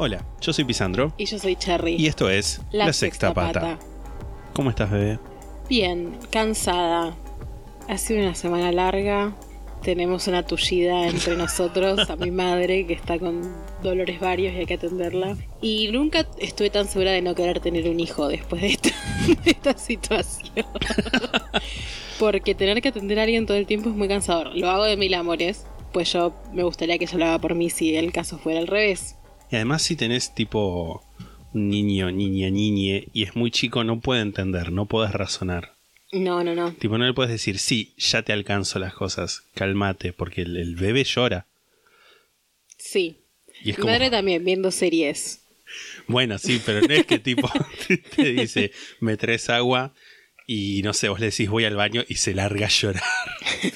Hola, yo soy Pisandro Y yo soy Cherry. y esto es La, Sexta, Pata. ¿Cómo estás, bebé? Bien, cansada. Ha sido una semana larga. Tenemos una tullida entre nosotros, a mi madre, que está con dolores varios y hay que atenderla. Y nunca estuve tan segura de no querer tener un hijo después de esta, de esta situación. Porque tener que atender a alguien todo el tiempo es muy cansador. Lo hago de mil amores, pues yo me gustaría que ella lo haga por mí si el caso fuera al revés. Y además si tenés tipo un niño, niña, niñe y es muy chico no puede entender, no puedes razonar. No, no, no. Tipo no le puedes decir, sí, ya te alcanzo las cosas, cálmate, porque el, el bebé llora. Sí. Y Mi como, madre también viendo series. bueno, sí, pero no es que tipo te, te dice, me traes agua y no sé, vos le decís voy al baño y se larga a llorar.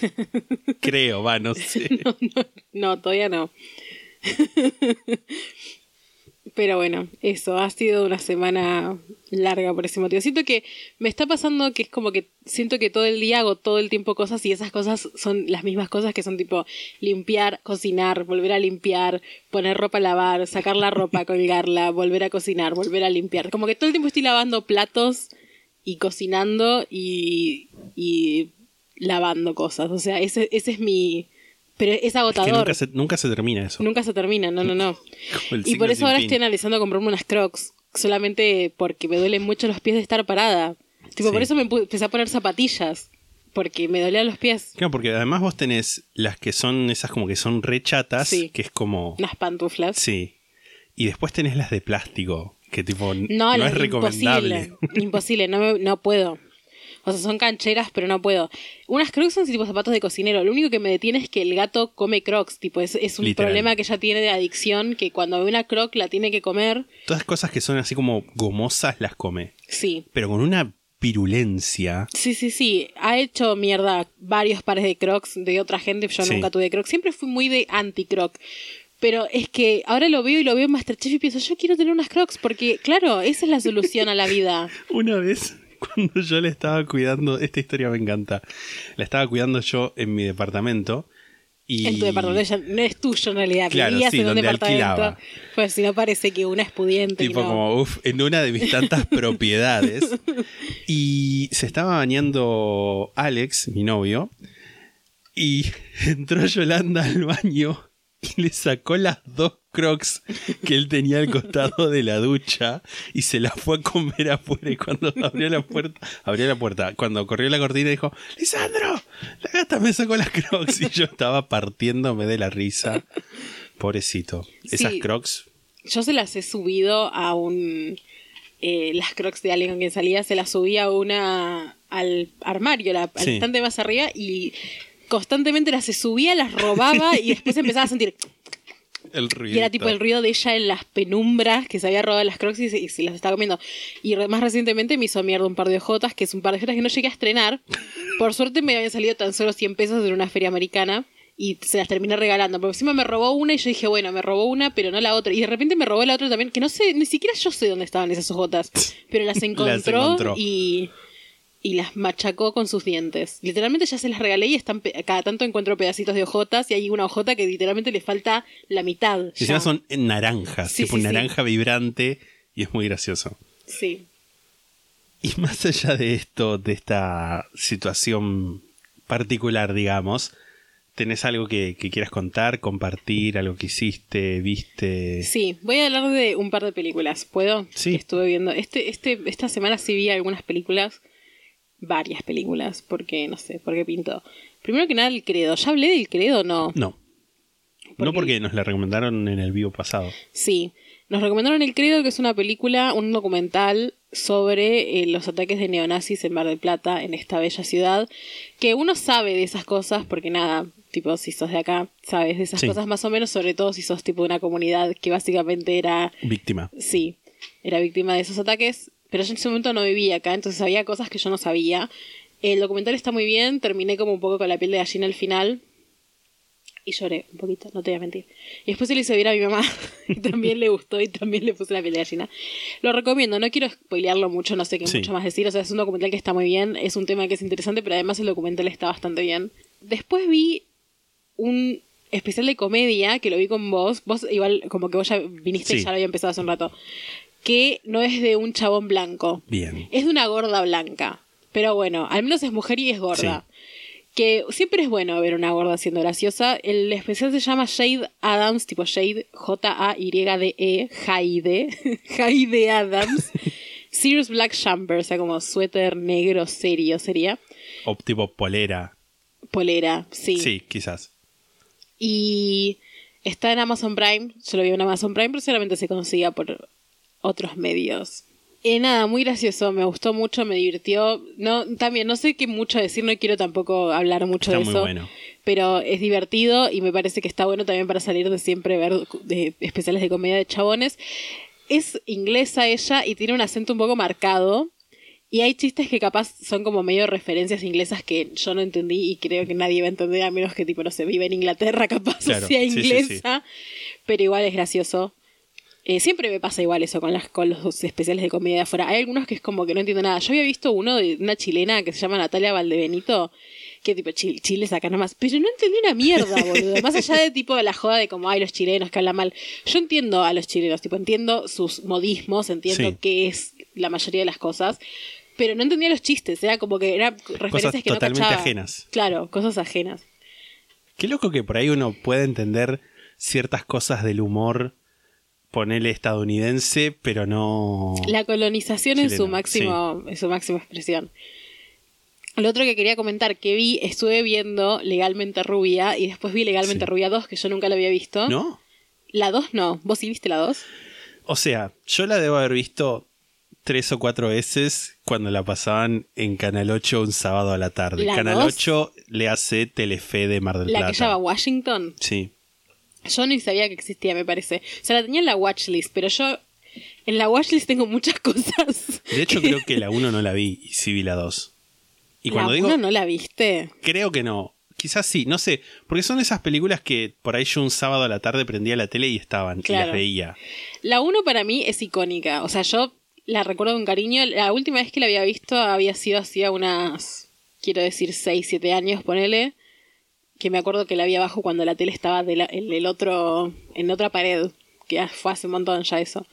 Creo, va, no sé. No, no, no, todavía no. Pero bueno, eso, ha sido una semana larga por ese motivo. Siento que me está pasando que es como que siento que todo el día hago todo el tiempo cosas y esas cosas son las mismas cosas que son tipo limpiar, cocinar, volver a limpiar, poner ropa a lavar, sacar la ropa, colgarla, volver a cocinar, volver a limpiar. Como que todo el tiempo estoy lavando platos y cocinando y, y lavando cosas. O sea, ese, ese es mi... Pero es Es que agotador. nunca se, nunca se termina eso. Nunca se termina, no, no, no. Y por eso ahora fin. estoy analizando comprarme unas crocs, solamente porque me duelen mucho los pies de estar parada. Tipo, Sí. por eso me empecé a poner zapatillas, porque me dolían los pies. Claro, porque además vos tenés las que son esas como que son rechatas, Sí. que es como... Unas pantuflas. Sí. Y después tenés las de plástico, que tipo No, no, es recomendable. Imposible, imposible, no, me- no puedo. O sea, son cancheras, pero no puedo. Unas crocs son tipo zapatos de cocinero. Lo único que me detiene es que el gato come crocs. Tipo, es, es un Literal. problema que ella tiene de adicción, que cuando ve una croc la tiene que comer. Todas cosas que son así como gomosas las come. Sí. Pero con una virulencia. Sí, sí, sí. Ha hecho mierda varios pares de crocs de otra gente. Yo Sí. nunca tuve crocs. Siempre fui muy de anti-croc. Pero es que ahora lo veo y lo veo en Masterchef y pienso, yo quiero tener unas crocs porque, claro, esa es la solución a la vida. Una vez, cuando yo le estaba cuidando, esta historia me encanta, la estaba cuidando yo en mi departamento. Y... En tu departamento no es tuyo en realidad. Claro, Vivías sí, en un donde departamento. alquilaba. Pues si no parece que una es pudiente. y Tipo no. como, uff, en una de mis tantas propiedades. Y se estaba bañando Alex, mi novio, y entró Yolanda al baño y le sacó las dos crocs que él tenía al costado de la ducha y se las fue a comer afuera y cuando abrió la puerta, abrió la puerta, cuando corrió la cortina dijo, Lisandro, la gata me sacó las crocs y yo estaba partiéndome de la risa. Pobrecito. Esas Sí. crocs Yo se las he subido a un. eh, las crocs de alguien con quien salía, se las subí a una. al armario, la- al Sí. estante más arriba y constantemente las se subía, las robaba y después empezaba a sentir. El Y ruido. era tipo el ruido de ella en las penumbras que se había robado las crocs y se, y se las estaba comiendo. Y más recientemente me hizo mierda un par de ojotas, que es un par de ojotas que no llegué a estrenar. Por suerte me habían salido tan solo 100 pesos de una feria americana y se las terminé regalando. Porque encima me robó una y yo dije, bueno, me robó una, pero no la otra. Y de repente me robó la otra también, que no sé, ni siquiera yo sé dónde estaban esas ojotas. Pero las encontró, encontró. y y las machacó con sus dientes. Literalmente ya se las regalé y están cada tanto encuentro pedacitos de hojotas y hay una hojota que literalmente le falta la mitad. Y ya. son naranjas, Sí, tipo sí, sí. naranja vibrante y es muy gracioso. Sí. Y más allá de esto, de esta situación particular, digamos, ¿tenés algo que, que quieras contar, compartir, algo que hiciste, viste? Sí, voy a hablar de un par de películas. ¿Puedo? Sí. Que Estuve viendo. Este, este, esta semana sí vi algunas películas. Varias películas. Porque, no sé, porque pintó. Primero que nada, el credo. ¿Ya hablé del credo o no? No. ¿Por No qué? porque nos la recomendaron en el vivo pasado. Sí. Nos recomendaron El Credo, que es una película, un documental sobre eh, los ataques de neonazis en Mar del Plata, en esta bella ciudad. Que uno sabe de esas cosas porque nada, tipo, si sos de acá, sabes de esas Sí. cosas más o menos, sobre todo si sos tipo de una comunidad que básicamente era, Víctima. sí, era víctima de esos ataques, pero yo en ese momento no vivía acá, entonces había cosas que yo no sabía. El documental está muy bien, terminé como un poco con la piel de gallina al final. Y lloré un poquito, no te voy a mentir. Y después se le hizo ver a mi mamá, y también le gustó y también le puse la piel de gallina. Lo recomiendo, no quiero spoilearlo mucho, no sé qué Sí. mucho más decir. O sea, es un documental que está muy bien, es un tema que es interesante, pero además el documental está bastante bien. Después vi un especial de comedia que lo vi con vos. Vos, igual, como que vos ya viniste y ya lo había empezado hace un rato. Que no es de un chabón blanco. Bien. Es de una gorda blanca. Pero bueno, al menos es mujer y es gorda. Que siempre es bueno ver una gorda siendo graciosa. El especial se llama Jade Adams, tipo Jade, J-A-Y-D-E, Jade, Jade Adams. Serious Black Jumper, o sea, como suéter negro serio sería. O tipo polera. Polera, sí. Sí, quizás. Y está en Amazon Prime. Yo lo vi en Amazon Prime, pero seguramente se consiga por otros medios. Eh, nada, muy gracioso, me gustó mucho, me divirtió. No, también no sé qué mucho decir, no quiero tampoco hablar mucho Está de muy eso. bueno. Pero es divertido y me parece que está bueno también para salir de siempre ver de especiales de comedia de chabones. Es inglesa ella y tiene un acento un poco marcado. Y hay chistes que capaz son como medio referencias inglesas que yo no entendí y creo que nadie va a entender a menos que tipo no se vive en Inglaterra capaz Claro, sea sí, sí, sí. inglesa. Pero igual es gracioso. Eh, siempre me pasa igual eso con, las, con los especiales de comedia de afuera. Hay algunos que es como que no entiendo nada. Yo había visto uno de una chilena que se llama Natalia Valdebenito, que tipo Chile, Chile saca nomás. Pero no entendí una mierda, boludo. Más allá de tipo de la joda de como, ay, los chilenos que hablan mal. Yo entiendo a los chilenos, tipo, entiendo sus modismos, entiendo Sí. qué es la mayoría de las cosas. Pero no entendía los chistes, era como que eran referencias que no totalmente cachaba. ajenas. Claro, cosas ajenas. Qué loco que por ahí uno puede entender ciertas cosas del humor, ponele estadounidense, pero no. La colonización en su Chileno, máximo, en su máxima expresión. Lo otro que quería comentar que vi, estuve viendo Legalmente Rubia y después vi Legalmente Sí. Rubia 2, que yo nunca la había visto. ¿No? La 2 no. ¿Vos sí viste la 2? O sea, yo la debo haber visto tres o cuatro veces cuando la pasaban en Canal 8 un sábado a la tarde. ¿La Canal dos? 8 le hace Telefe de Mar del La Plata. que llama Washington. Sí. Yo ni sabía que existía, me parece. O sea, la tenía en la watchlist, pero yo en la watchlist tengo muchas cosas. De hecho, creo que la 1 no la vi y sí vi la 2. Y cuando la digo, uno no la viste. creo que no. Quizás sí, no sé. Porque son esas películas que por ahí yo un sábado a la tarde prendía la tele y estaban y las veía. La 1 para mí es icónica. O sea, yo la recuerdo con cariño. La última vez que la había visto había sido hacía unas, quiero decir, 6, 7 años, ponele. Que me acuerdo que la vi abajo cuando la tele estaba en el otro, en otra pared. Que ya fue hace un montón ya eso.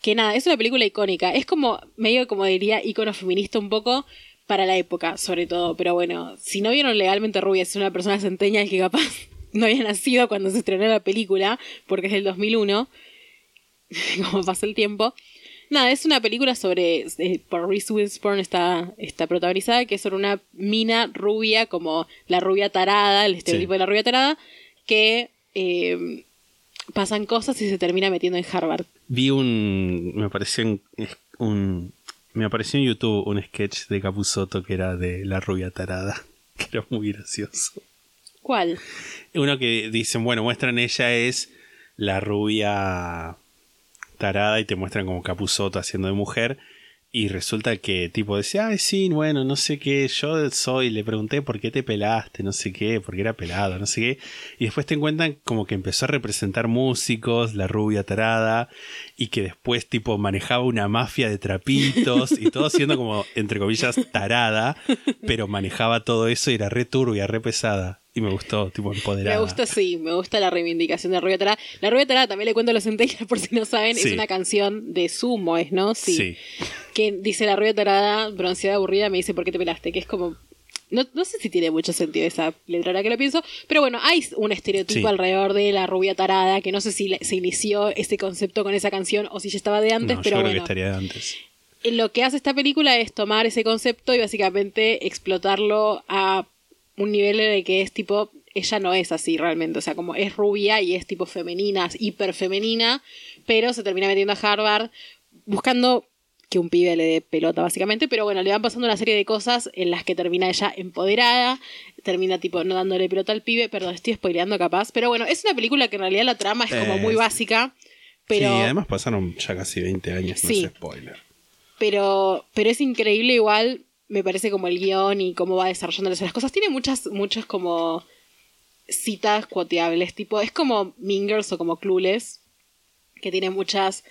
Que nada, es una película icónica. Es como, medio como diría, icono feminista un poco para la época, sobre todo. Pero bueno, si no vieron legalmente Rubia, es una persona centeñal que capaz no había nacido cuando se estrenó la película, porque es del 2001 como pasa el tiempo. Nada, es una película sobre. eh, por Reese Witherspoon está, está protagonizada, que es sobre una mina rubia, como la rubia tarada, el estereotipo Sí. de la rubia tarada, que eh, pasan cosas y se termina metiendo en Harvard. Vi un. Me apareció en, un. Me apareció en YouTube un sketch de Capuzotto que era de la rubia tarada. Que era muy gracioso. ¿Cuál? Uno que dicen, bueno, muestran ella es la rubia tarada y te muestran como Capuzotto haciendo de mujer. Y resulta que tipo decía, ay, sí, bueno, no sé qué, yo soy, le pregunté por qué te pelaste, no sé qué, porque era pelado, no sé qué. Y después te encuentran como que empezó a representar músicos, la rubia tarada, y que después tipo manejaba una mafia de trapitos y todo siendo como, entre comillas, tarada, pero manejaba todo eso y era re turbia, re pesada. Y me gustó, tipo empoderada. Me gusta, sí, me gusta la reivindicación de rubia tarada. La rubia tarada, también le cuento a los centellas por si no saben, Sí. es una canción de Sumo, ¿es, no? Sí. que dice la rubia tarada, bronceada, aburrida, me dice ¿por qué te pelaste? Que es como... No, no sé si tiene mucho sentido esa letra ahora que lo pienso, pero bueno, hay un estereotipo Sí. alrededor de la rubia tarada, que no sé si se inició ese concepto con esa canción o si ya estaba de antes, no, pero yo creo bueno. que estaría de antes. Lo que hace esta película es tomar ese concepto y básicamente explotarlo a un nivel en el que es tipo, ella no es así realmente, o sea, como es rubia y es tipo femenina, hiper femenina, pero se termina metiendo a Harvard buscando que un pibe le dé pelota, básicamente. Pero bueno, le van pasando una serie de cosas en las que termina ella empoderada, termina tipo no dándole pelota al pibe. Perdón, estoy spoileando capaz. Pero bueno, es una película que en realidad la trama es como Eh, muy básica. Pero, Sí, además pasaron ya casi 20 años, no Sí. es spoiler. pero, pero es increíble igual, me parece como el guion y cómo va desarrollándose las cosas. Tiene muchas, muchas como citas cuoteables, tipo, es como Mingers o como Clueless, que tiene muchas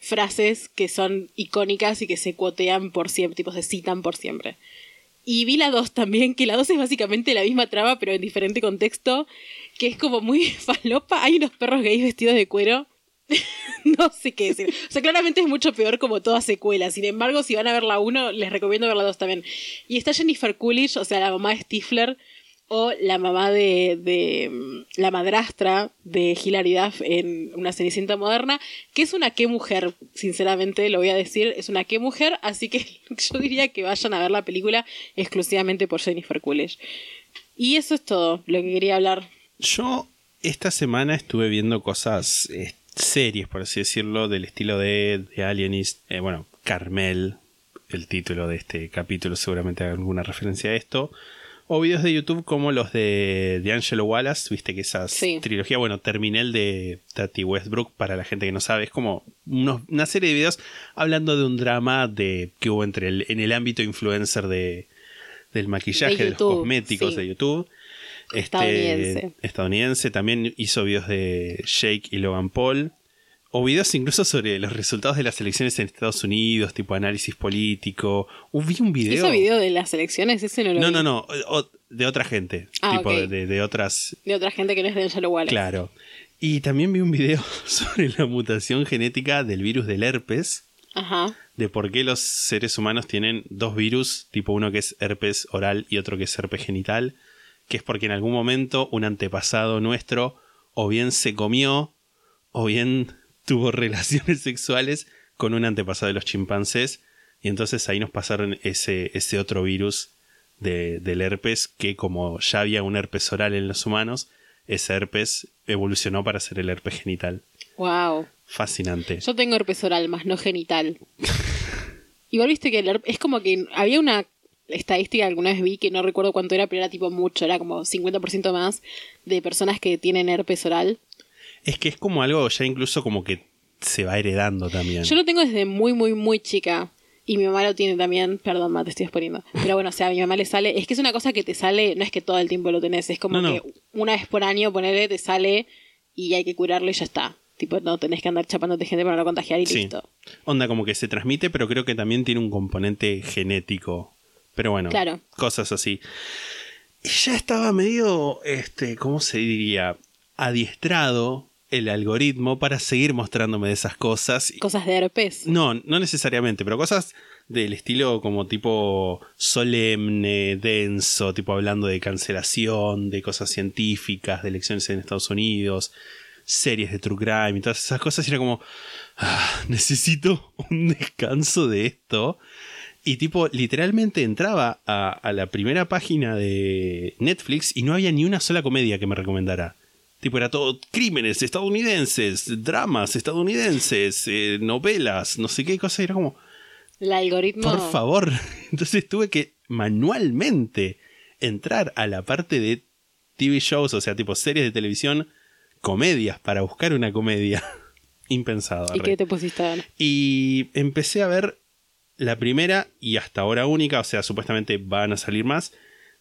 frases que son icónicas y que se cuotean por siempre, tipo, se citan por siempre. Y vi la 2 también, que la 2 es básicamente la misma trama, pero en diferente contexto, que es como muy falopa. Hay unos perros gays vestidos de cuero. no sé qué decir. O sea, claramente es mucho peor como toda secuela. Sin embargo, si van a ver la 1, les recomiendo ver la 2 también. Y está Jennifer Coolidge, o sea, la mamá de Stifler, o la mamá de, mm, la madrastra de Hilary Duff en una Cenicienta moderna, que es una qué mujer, sinceramente lo voy a decir, es una qué mujer, así que yo diría que vayan a ver la película exclusivamente por Jennifer Coolidge. Y eso es todo lo que quería hablar. Yo esta semana estuve viendo cosas, series, por así decirlo, del estilo de, de Alienist. Eh, bueno, Carmel, el título de este capítulo seguramente haga alguna referencia a esto. O videos de YouTube como los de, de Angelo Wallace, viste que esa Sí. trilogía, bueno, terminé el de Tati Westbrook, para la gente que no sabe, es como unos- una serie de videos hablando de un drama de que hubo entre el, en el ámbito influencer de, del maquillaje, De de, los cosméticos sí. de YouTube. Este, Estadounidense. estadounidense. También hizo videos de Jake y Logan Paul. O videos incluso sobre los resultados de las elecciones en Estados Unidos, tipo análisis político. Uh, vi un video. ¿Ese video de las elecciones? Ese no lo No, vi. no, no. o- de otra gente. Ah, tipo de, de otras. De otra gente que no es de Angelo Wallace. Claro. Y también vi un video sobre la mutación genética del virus del herpes. Ajá. De por qué los seres humanos tienen dos virus, tipo uno que es herpes oral y otro que es herpes genital. Que es porque en algún momento un antepasado nuestro o bien se comió o bien tuvo relaciones sexuales con un antepasado de los chimpancés. Y entonces ahí nos pasaron ese, ese otro virus de- del herpes que como ya había un herpes oral en los humanos, ese herpes evolucionó para ser el herpes genital. Wow. Fascinante. Yo tengo herpes oral, más no genital. Igual viste que el herpes, es como que había una estadística que alguna vez vi que no recuerdo cuánto era, pero era tipo mucho, era como 50% más de personas que tienen herpes oral. Es que es como algo ya incluso como que se va heredando también. Yo lo tengo desde muy, muy, muy chica. Y mi mamá lo tiene también. Perdón, ma, te estoy exponiendo. Pero bueno, o sea, a mi mamá le sale. Es que es una cosa que te sale, no es que todo el tiempo lo tenés. Es como No, no. que una vez por año, ponele, te sale y hay que curarlo y ya está. Tipo, no tenés que andar chapándote gente para no contagiar y Sí. listo. Onda como que se transmite, pero creo que también tiene un componente genético. Pero bueno, Claro. cosas así. Y ya estaba medio, este, ¿cómo se diría? Adiestrado el algoritmo para seguir mostrándome de esas cosas. Cosas de herpes. No, no necesariamente, pero cosas del estilo como tipo solemne, denso, tipo hablando de cancelación, de cosas científicas, de elecciones en Estados Unidos, series de true crime y todas esas cosas. Y era como, "Ah, necesito un descanso de esto. Y tipo, literalmente entraba a, a la primera página de Netflix y no había ni una sola comedia que me recomendara. Tipo, era todo crímenes estadounidenses, dramas estadounidenses, eh, novelas, no sé qué cosa. Era como, El algoritmo. por favor. Entonces tuve que manualmente entrar a la parte de TV shows, o sea, tipo series de televisión, comedias, para buscar una comedia. Impensado. ¿Y qué te pusiste a ver? Y empecé a ver la primera y hasta ahora única, o sea, supuestamente van a salir más,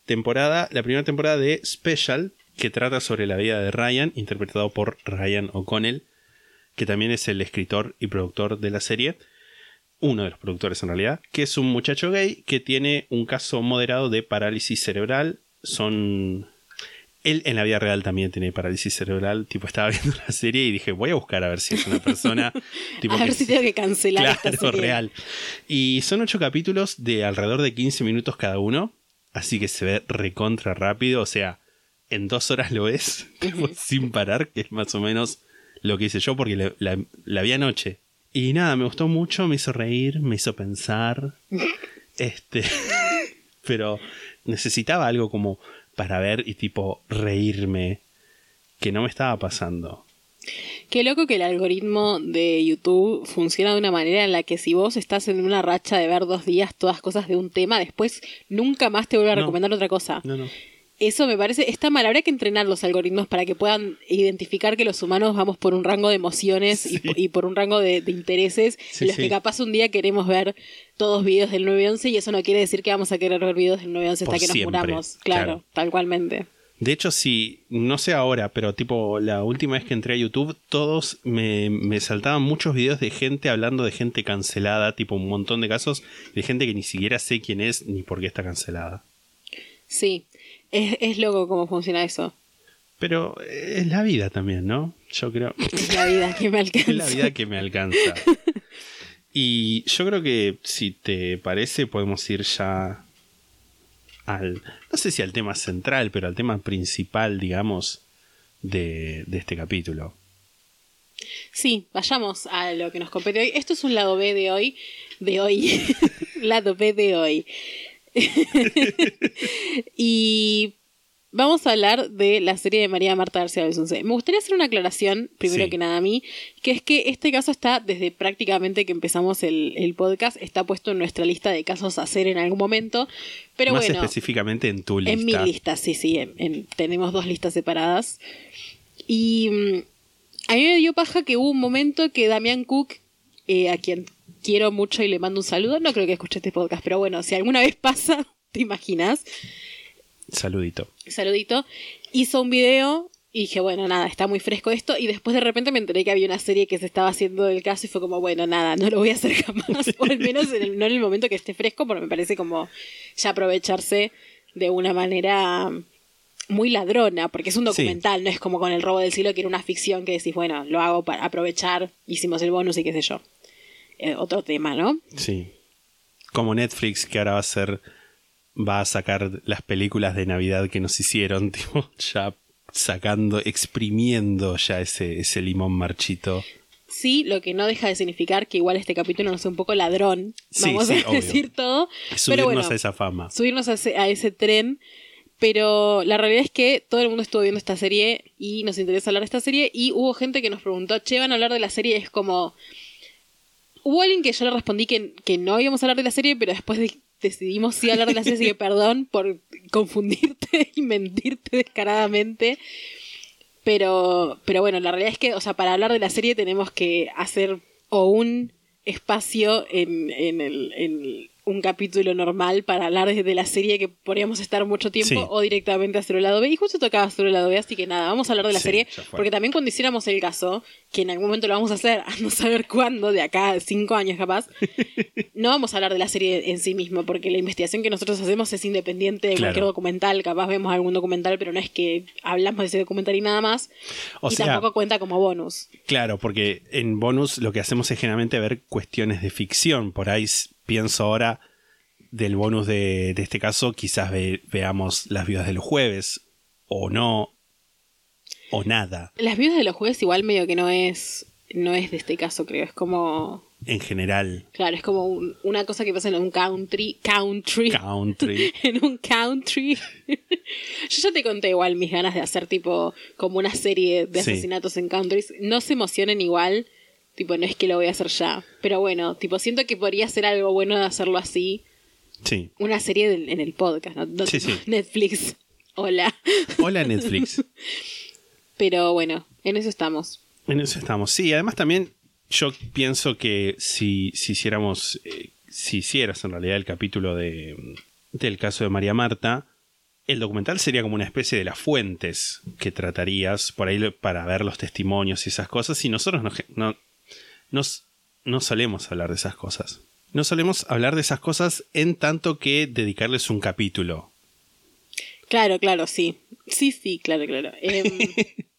temporada, la primera temporada de Special, que trata sobre la vida de Ryan, interpretado por Ryan O'Connell, que también es el escritor y productor de la serie, uno de los productores en realidad, que es un muchacho gay que tiene un caso moderado de parálisis cerebral, son... Él en la vida real también tiene parálisis cerebral, tipo estaba viendo la serie y dije, voy a buscar a ver si es una persona... tipo a ver que si tengo que cancelar esta Claro, serie. real. Y son ocho capítulos de alrededor de 15 minutos cada uno. Así que se ve recontra rápido. O sea, en dos horas lo ves tipo, sin parar, que es más o menos lo que hice yo porque la, la- la vi anoche. Y nada, me gustó mucho, me hizo reír, me hizo pensar. este. Pero necesitaba algo como para ver y tipo reírme. Que no me estaba pasando. Qué loco que el algoritmo de YouTube funciona de una manera en la que si vos estás en una racha de ver dos días todas cosas de un tema, después nunca más te vuelve a No. recomendar otra cosa. No, no. Eso me parece, está mal. Habría que entrenar los algoritmos para que puedan identificar que los humanos vamos por un rango de emociones y, Sí. y por un rango de, de intereses Sí, en los sí. que capaz un día queremos ver todos videos del 911 y eso no quiere decir que vamos a querer ver videos del 911 hasta Por que nos muramos. Claro, claro. tal cualmente. De hecho, sí, no sé ahora, pero tipo la última vez que entré a YouTube, todos me, me saltaban muchos videos de gente hablando de gente cancelada, tipo un montón de casos de gente que ni siquiera sé quién es ni por qué está cancelada. Sí, es, es loco cómo funciona eso. Pero es la vida también, ¿no? Yo creo. Es la vida que me alcanza. Es la vida que me alcanza. Y yo creo que si te parece podemos ir ya al, no sé si al tema central, pero al tema principal, digamos, de, de este capítulo. Sí, vayamos a lo que nos compete hoy. Esto es un lado B de hoy. De hoy. lado B de hoy. y vamos a hablar de la serie de María Marta García Belsunce. Me gustaría hacer una aclaración, primero Sí. que nada a mí, que es que este caso está, desde prácticamente que empezamos el, el podcast, está puesto en nuestra lista de casos a hacer en algún momento. Pero Más bueno. específicamente en tu lista. En mi lista, sí, sí. en- en- tenemos dos listas separadas. Y mm, a mí me dio paja que hubo un momento que Damián Cook, eh, a quien quiero mucho y le mando un saludo, no creo que escuche este podcast, pero bueno, si alguna vez pasa, te imaginas, Saludito. saludito, hizo un video y dije, bueno, nada, está muy fresco esto. Y después de repente me enteré que había una serie que se estaba haciendo del caso y fue como, bueno, nada, no lo voy a hacer jamás. o al menos en el- no en el momento que esté fresco, porque me parece como ya aprovecharse de una manera muy ladrona, porque es un Sí. documental, no es como con el robo del siglo que era una ficción que decís, bueno, lo hago para aprovechar, hicimos el bonus y qué sé yo. Eh, otro tema, ¿no? Sí. Como Netflix, que ahora va a ser. Va a sacar las películas de Navidad que nos hicieron, tipo, ya sacando, exprimiendo ya ese, ese limón marchito. Sí, lo que no deja de significar que igual este capítulo no sea un poco ladrón, Sí, vamos sí, a obvio. decir todo. Subirnos pero bueno, a esa fama. subirnos a ese, a ese tren. Pero la realidad es que todo el mundo estuvo viendo esta serie y nos interesa hablar de esta serie. Y hubo gente que nos preguntó, che, van a hablar de la serie. Es como. Hubo alguien que yo le respondí que, que no íbamos a hablar de la serie, pero después de- decidimos sí hablar de la serie. Así que perdón por confundirte y mentirte descaradamente. Pero, pero bueno, la realidad es que, o sea, para hablar de la serie tenemos que hacer o un espacio en, en, el, en un capítulo normal para hablar de, de la serie que podríamos estar mucho tiempo Sí. o directamente hacer el lado B. Y justo tocaba hacer el lado B, así que nada, vamos a hablar de la Sí, serie. Porque también cuando hiciéramos el caso, que en algún momento lo vamos a hacer, a no saber cuándo, de acá cinco años capaz, no vamos a hablar de la serie en sí misma, porque la investigación que nosotros hacemos es independiente de Claro. cualquier documental. Capaz vemos algún documental, pero no es que hablamos de ese documental y nada más. O y sea- tampoco cuenta como bonus. Claro, porque en bonus lo que hacemos es generalmente ver cuestiones de ficción. Por ahí pienso ahora del bonus de, de este caso, quizás ve- veamos las viudas de los jueves, o no, o nada, Las viudas de los jueves igual medio que no es no es de este caso, creo. Es como en general. claro, es como un- una cosa que pasa en un country, country, Country. en un country. Yo ya te conté igual mis ganas de hacer tipo como una serie de Sí. asesinatos en countries. No se emocionen igual, tipo no es que lo voy a hacer ya, pero bueno, tipo siento que podría ser algo bueno de hacerlo así, Sí. una serie en el podcast, no, No Sí, sí. Netflix. Hola. Hola Netflix. Pero bueno, en eso estamos. En eso estamos. Sí, además también yo pienso que si, si hiciéramos, eh, si hicieras en realidad el capítulo de, del caso de María Marta, el documental sería como una especie de las fuentes que tratarías por ahí para ver los testimonios y esas cosas. Y nosotros no, no, nos- no solemos hablar de esas cosas. No solemos hablar de esas cosas en tanto que dedicarles un capítulo. Claro, claro, sí. Sí, sí, claro, claro. Em,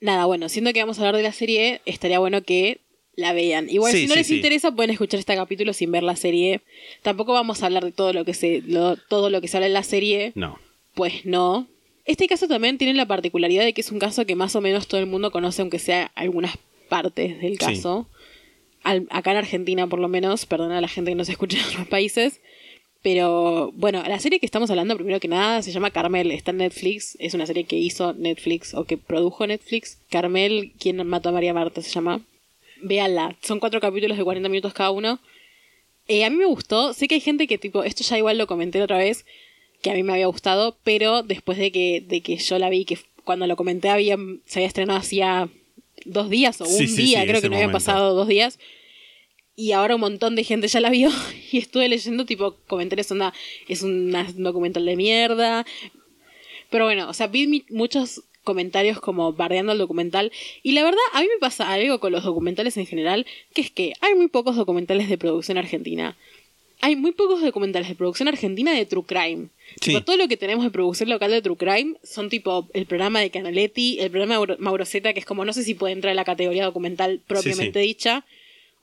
nada, bueno, siendo que vamos a hablar de la serie, estaría bueno que la vean. Igual, Sí, si no sí, les sí. interesa, pueden escuchar este capítulo sin ver la serie. Tampoco vamos a hablar de todo lo que se, lo- todo lo que se habla en la serie. No. Pues no. Este caso también tiene la particularidad de que es un caso que más o menos todo el mundo conoce, aunque sea algunas partes del caso. Al- acá en Argentina, por lo menos, perdona a la gente que no se escucha en otros países. Pero bueno, la serie que estamos hablando, primero que nada, se llama Carmel, está en Netflix, es una serie que hizo Netflix o que produjo Netflix. Carmel, quien mató a María Marta se llama. Véanla, son cuatro capítulos de 40 minutos cada uno. Eh, a mí me gustó, sé que hay gente que tipo, esto ya igual lo comenté otra vez, que a mí me había gustado, pero después de que, de que yo la vi, que cuando lo comenté había, se había estrenado hacía dos días o un sí, día, sí, creo que no había momento. pasado dos días. Y ahora un montón de gente ya la vio y estuve leyendo tipo comentarios, onda, es un documental de mierda. Pero bueno, o sea, vi muchos comentarios como bardeando el documental y la verdad a mí me pasa algo con los documentales en general, que es que hay muy pocos documentales de producción argentina. Hay muy pocos documentales de producción argentina de True Crime. Sí. Tipo, todo lo que tenemos de producción local de True Crime son tipo el programa de Canaletti, el programa de Mauro- Mauro Zeta, que es como, no sé si puede entrar en la categoría documental propiamente dicha.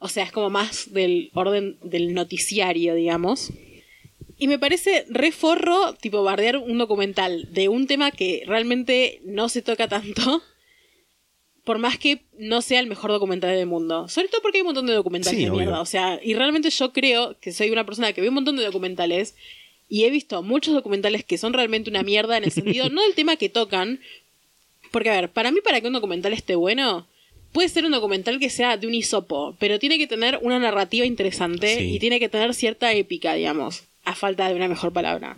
O sea, es como más del orden del noticiario, digamos. Y me parece re forro, tipo, bardear un documental de un tema que realmente no se toca tanto. Por más que no sea el mejor documental del mundo. Sobre todo porque hay un montón de documentales Sí, de obvio. mierda. O sea, y realmente yo creo que soy una persona que ve un montón de documentales. Y he visto muchos documentales que son realmente una mierda en el sentido, no del tema que tocan. Porque, a ver, para mí, para que un documental esté bueno, puede ser un documental que sea de un hisopo, pero tiene que tener una narrativa interesante Sí. y tiene que tener cierta épica, digamos, a falta de una mejor palabra.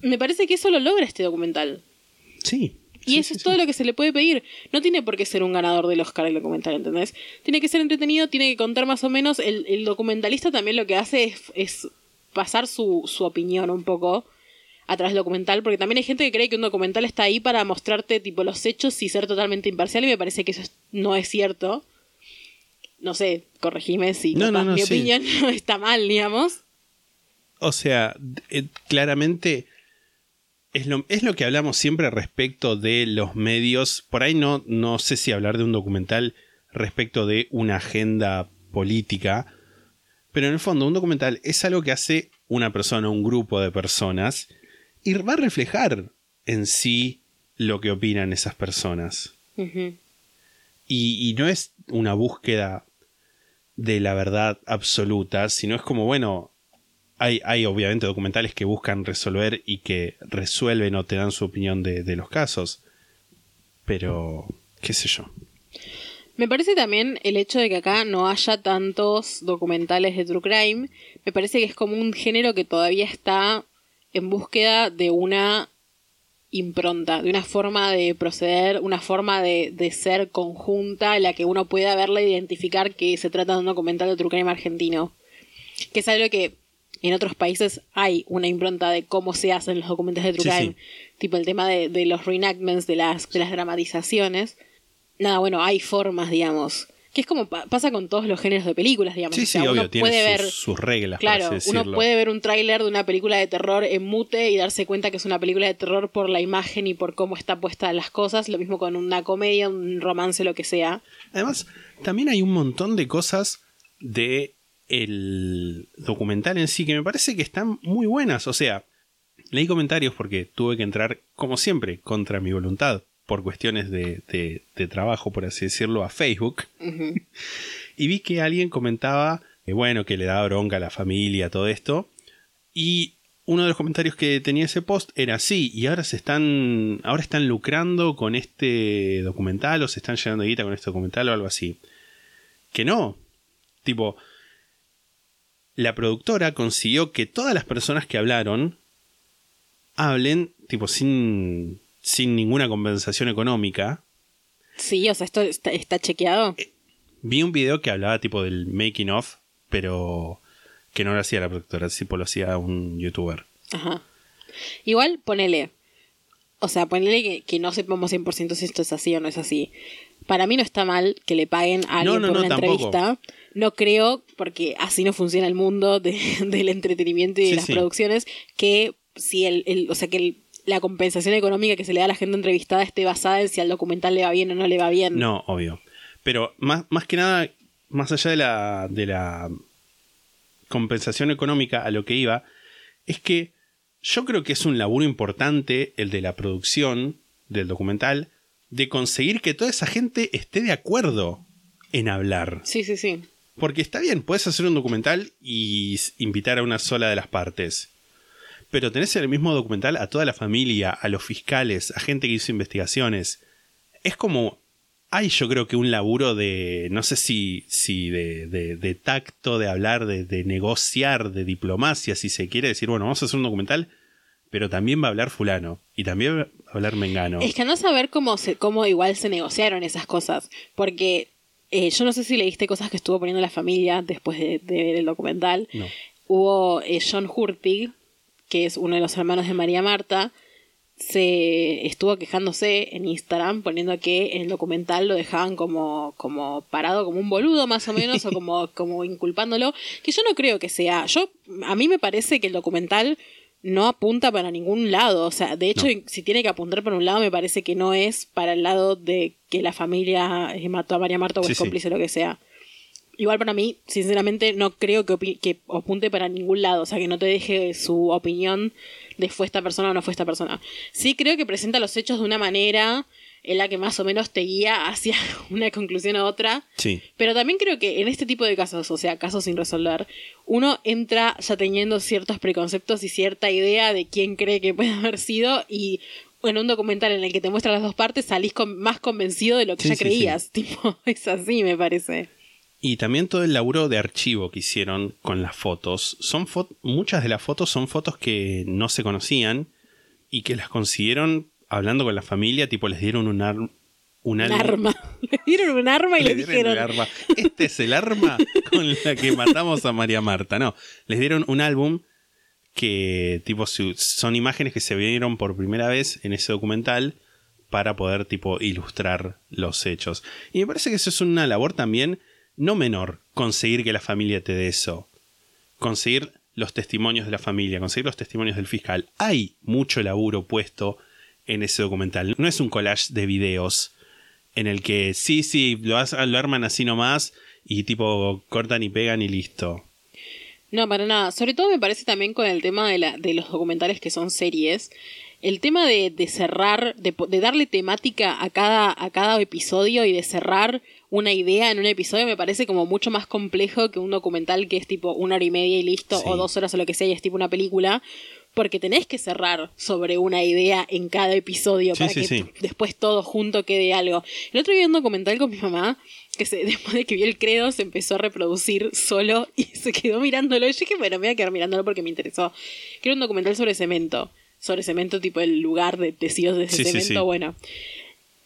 Me parece que eso lo logra este documental. Sí. Y Sí, eso sí, es todo lo que se le puede pedir. No tiene por qué ser un ganador del Oscar el documental, ¿entendés? Tiene que ser entretenido, tiene que contar más o menos. El, el documentalista también lo que hace es, es pasar su, su opinión un poco a través del documental, porque también hay gente que cree que un documental está ahí para mostrarte tipo los hechos y ser totalmente imparcial, y me parece que eso es- no es cierto. No sé, corregime si No, no, capaz no, mi sí. opinión no está mal, digamos. O sea, eh, claramente es lo, es lo que hablamos siempre respecto de los medios. Por ahí no, no sé si hablar de un documental respecto de una agenda política, pero en el fondo un documental es algo que hace una persona, un grupo de personas, y va a reflejar en sí lo que opinan esas personas. Y, y no es una búsqueda de la verdad absoluta, sino es como, bueno, hay, hay obviamente documentales que buscan resolver y que resuelven o te dan su opinión de, de los casos. Pero, qué sé yo. Me parece también el hecho de que acá no haya tantos documentales de True Crime. Me parece que es como un género que todavía está en búsqueda de una impronta, de una forma de proceder, una forma de, de ser conjunta en la que uno pueda verla e identificar que se trata de un documental de True Crime argentino. Que es algo que en otros países hay una impronta de cómo se hacen los documentales de True Sí. Tipo el tema de, de los reenactments, de las, de las dramatizaciones. Nada, bueno, hay formas, digamos. Que es como pa- pasa con todos los géneros de películas, digamos. Sí, O sea, sí, uno tiene puede sus, ver, sus reglas, claro, así uno puede ver un tráiler de una película de terror en mute y darse cuenta que es una película de terror por la imagen y por cómo está puesta las cosas. Lo mismo con una comedia, un romance, lo que sea. Además, también hay un montón de cosas de el documental en sí que me parece que están muy buenas. O sea, leí comentarios porque tuve que entrar, como siempre, contra mi voluntad, por cuestiones de, de- de trabajo, por así decirlo, a Facebook. Y vi que alguien comentaba, que bueno, que le da bronca a la familia, todo esto. Y uno de los comentarios que tenía ese post era así, y ahora se están, ahora están lucrando con este documental, o se están llenando de guita con este documental o algo así. Que no. Tipo, la productora consiguió que todas las personas que hablaron hablen, tipo, sin, sin ninguna compensación económica. Sí, o sea, esto está, está chequeado. Vi un video que hablaba tipo del making of, pero que no lo hacía la productora, tipo lo hacía un youtuber. Ajá. Igual, ponele. O sea, ponele que, que no sepamos 100% si esto es así o no es así. Para mí no está mal que le paguen a alguien No, no, por no, una tampoco. entrevista. No creo, porque así no funciona el mundo de- del entretenimiento y de Sí, las sí. producciones, que si el, el- o sea, que el- la compensación económica que se le da a la gente entrevistada esté basada en si al documental le va bien o no le va bien. No, obvio. Pero más, más que nada, más allá de la, de la compensación económica a lo que iba, es que yo creo que es un laburo importante el de la producción del documental, de conseguir que toda esa gente esté de acuerdo en hablar. Sí, sí, sí. Porque está bien, puedes hacer un documental y invitar a una sola de las partes. Pero tenés en el mismo documental a toda la familia, a los fiscales, a gente que hizo investigaciones. Es como. Hay, yo creo que un laburo de. No sé si. si de, de- de tacto, de hablar, de, de negociar, de diplomacia, si se quiere decir, bueno, vamos a hacer un documental, pero también va a hablar Fulano. Y también va a hablar Mengano. Es que no saber cómo, se, cómo igual se negociaron esas cosas. Porque eh, yo no sé si leíste cosas que estuvo poniendo la familia después de, de ver el documental. No. Hubo eh, John Hurtig, que es uno de los hermanos de María Marta, se estuvo quejándose en Instagram poniendo que en el documental lo dejaban como, como parado como un boludo más o menos o como, como inculpándolo que yo no creo que sea yo a mí me parece que el documental no apunta para ningún lado o sea de hecho No. si tiene que apuntar para un lado me parece que no es para el lado de que la familia eh, mató a María Marta o Sí, es sí. cómplice o lo que sea Igual para mí, sinceramente, no creo que, opi- que apunte para ningún lado, o sea, que no te deje su opinión de fue esta persona o no fue esta persona. Sí creo que presenta los hechos de una manera en la que más o menos te guía hacia una conclusión u otra, Sí. pero también creo que en este tipo de casos, o sea, casos sin resolver, uno entra ya teniendo ciertos preconceptos y cierta idea de quién cree que puede haber sido y en un documental en el que te muestra las dos partes salís con- más convencido de lo que Sí, ya sí, creías. Tipo, es así, me parece. Y también todo el laburo de archivo que hicieron con las fotos. Son fo- muchas de las fotos son fotos que no se conocían y que las consiguieron hablando con la familia, tipo les dieron un, ar- un, Un arma. Le dieron un arma y le, dieron dijeron. arma. Este es el arma con la que matamos a María Marta. No, les dieron un álbum que tipo son imágenes que se vieron por primera vez en ese documental para poder tipo ilustrar los hechos. Y me parece que eso es una labor también no menor, conseguir que la familia te dé eso. Conseguir los testimonios de la familia, conseguir los testimonios del fiscal. Hay mucho laburo puesto en ese documental. No es un collage de videos en el que sí, sí, lo, lo arman así nomás y tipo cortan y pegan y listo. No, para nada. Sobre todo me parece también con el tema de, la, de los documentales que son series. El tema de, de cerrar, de, de darle temática a cada, a cada episodio y de cerrar una idea en un episodio me parece como mucho más complejo que un documental que es tipo una hora y media y listo, Sí. o dos horas o lo que sea y es tipo una película. Porque tenés que cerrar sobre una idea en cada episodio Sí, para sí, que después todo junto quede algo. El otro día vi un documental con mi mamá que se, después de que vio el credo se empezó a reproducir solo y se quedó mirándolo. Y yo dije, bueno, me voy a quedar mirándolo porque me interesó. Que era un documental sobre cemento. Sobre cemento, tipo el lugar de tecidos de ese Sí, sí, cemento. sí. Bueno.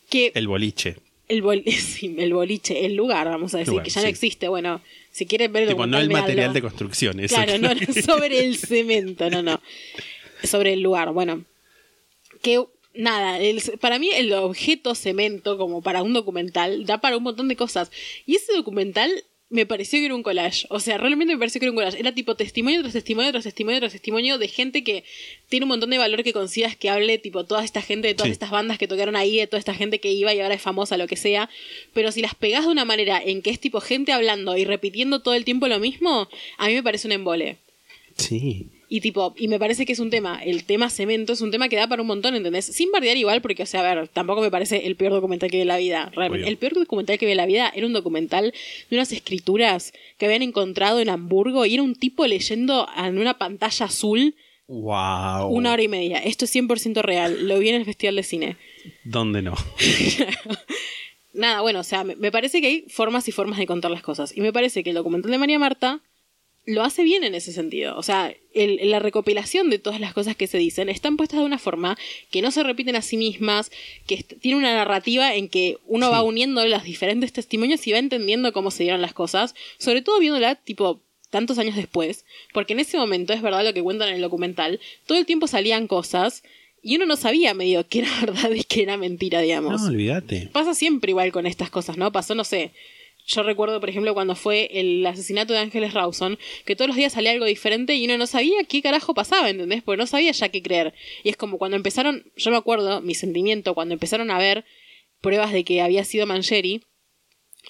Que El boliche. El, bol- el boliche, el lugar, vamos a decir, Lugar, que ya sí. no existe. Bueno, si quieren ver el Tipo, no el material de construcción. Eso Claro, no sobre el cemento, no, no. Sobre el lugar, bueno. Que nada, el- para mí el objeto cemento, como para un documental, da para un montón de cosas. Y ese documental me pareció que era un collage. O sea, realmente me pareció que era un collage. Era tipo testimonio tras testimonio tras testimonio tras testimonio de gente que tiene un montón de valor que consideras que hable, tipo, toda esta gente de todas Sí. estas bandas que tocaron ahí, de toda esta gente que iba y ahora es famosa, lo que sea. Pero si las pegás de una manera en que es tipo gente hablando y repitiendo todo el tiempo lo mismo, a mí me parece un embole. Sí. Y tipo, y me parece que es un tema, el tema cemento es un tema que da para un montón, ¿entendés? Sin bardear igual, porque, o sea, a ver, tampoco me parece el peor documental que vi en la vida. Realmente, Obvio. el peor documental que vi en la vida era un documental de unas escrituras que habían encontrado en Hamburgo y era un tipo leyendo en una pantalla azul Wow. una hora y media. Esto es 100% real. Lo vi en el Festival de Cine. ¿Dónde no? Nada, bueno, o sea, me, me parece que hay formas y formas de contar las cosas. Y me parece que el documental de María Marta lo hace bien en ese sentido. O sea, el- la recopilación de todas las cosas que se dicen están puestas de una forma que no se repiten a sí mismas, que tiene una narrativa en que uno va uniendo los diferentes testimonios y va entendiendo cómo se dieron las cosas, sobre todo viéndola tipo tantos años después, porque en ese momento es verdad lo que cuentan en el documental, todo el tiempo salían cosas y uno no sabía medio qué era verdad y qué era mentira, digamos No, olvídate. pasa siempre igual con estas cosas, ¿no? Pasó, no sé. Yo recuerdo, por ejemplo, cuando fue el asesinato de Ángeles Rawson, que todos los días salía algo diferente y uno no sabía qué carajo pasaba, ¿entendés? Porque no sabía ya qué creer. Y es como cuando empezaron, yo me acuerdo, mi sentimiento, cuando empezaron a ver pruebas de que había sido Mancheri,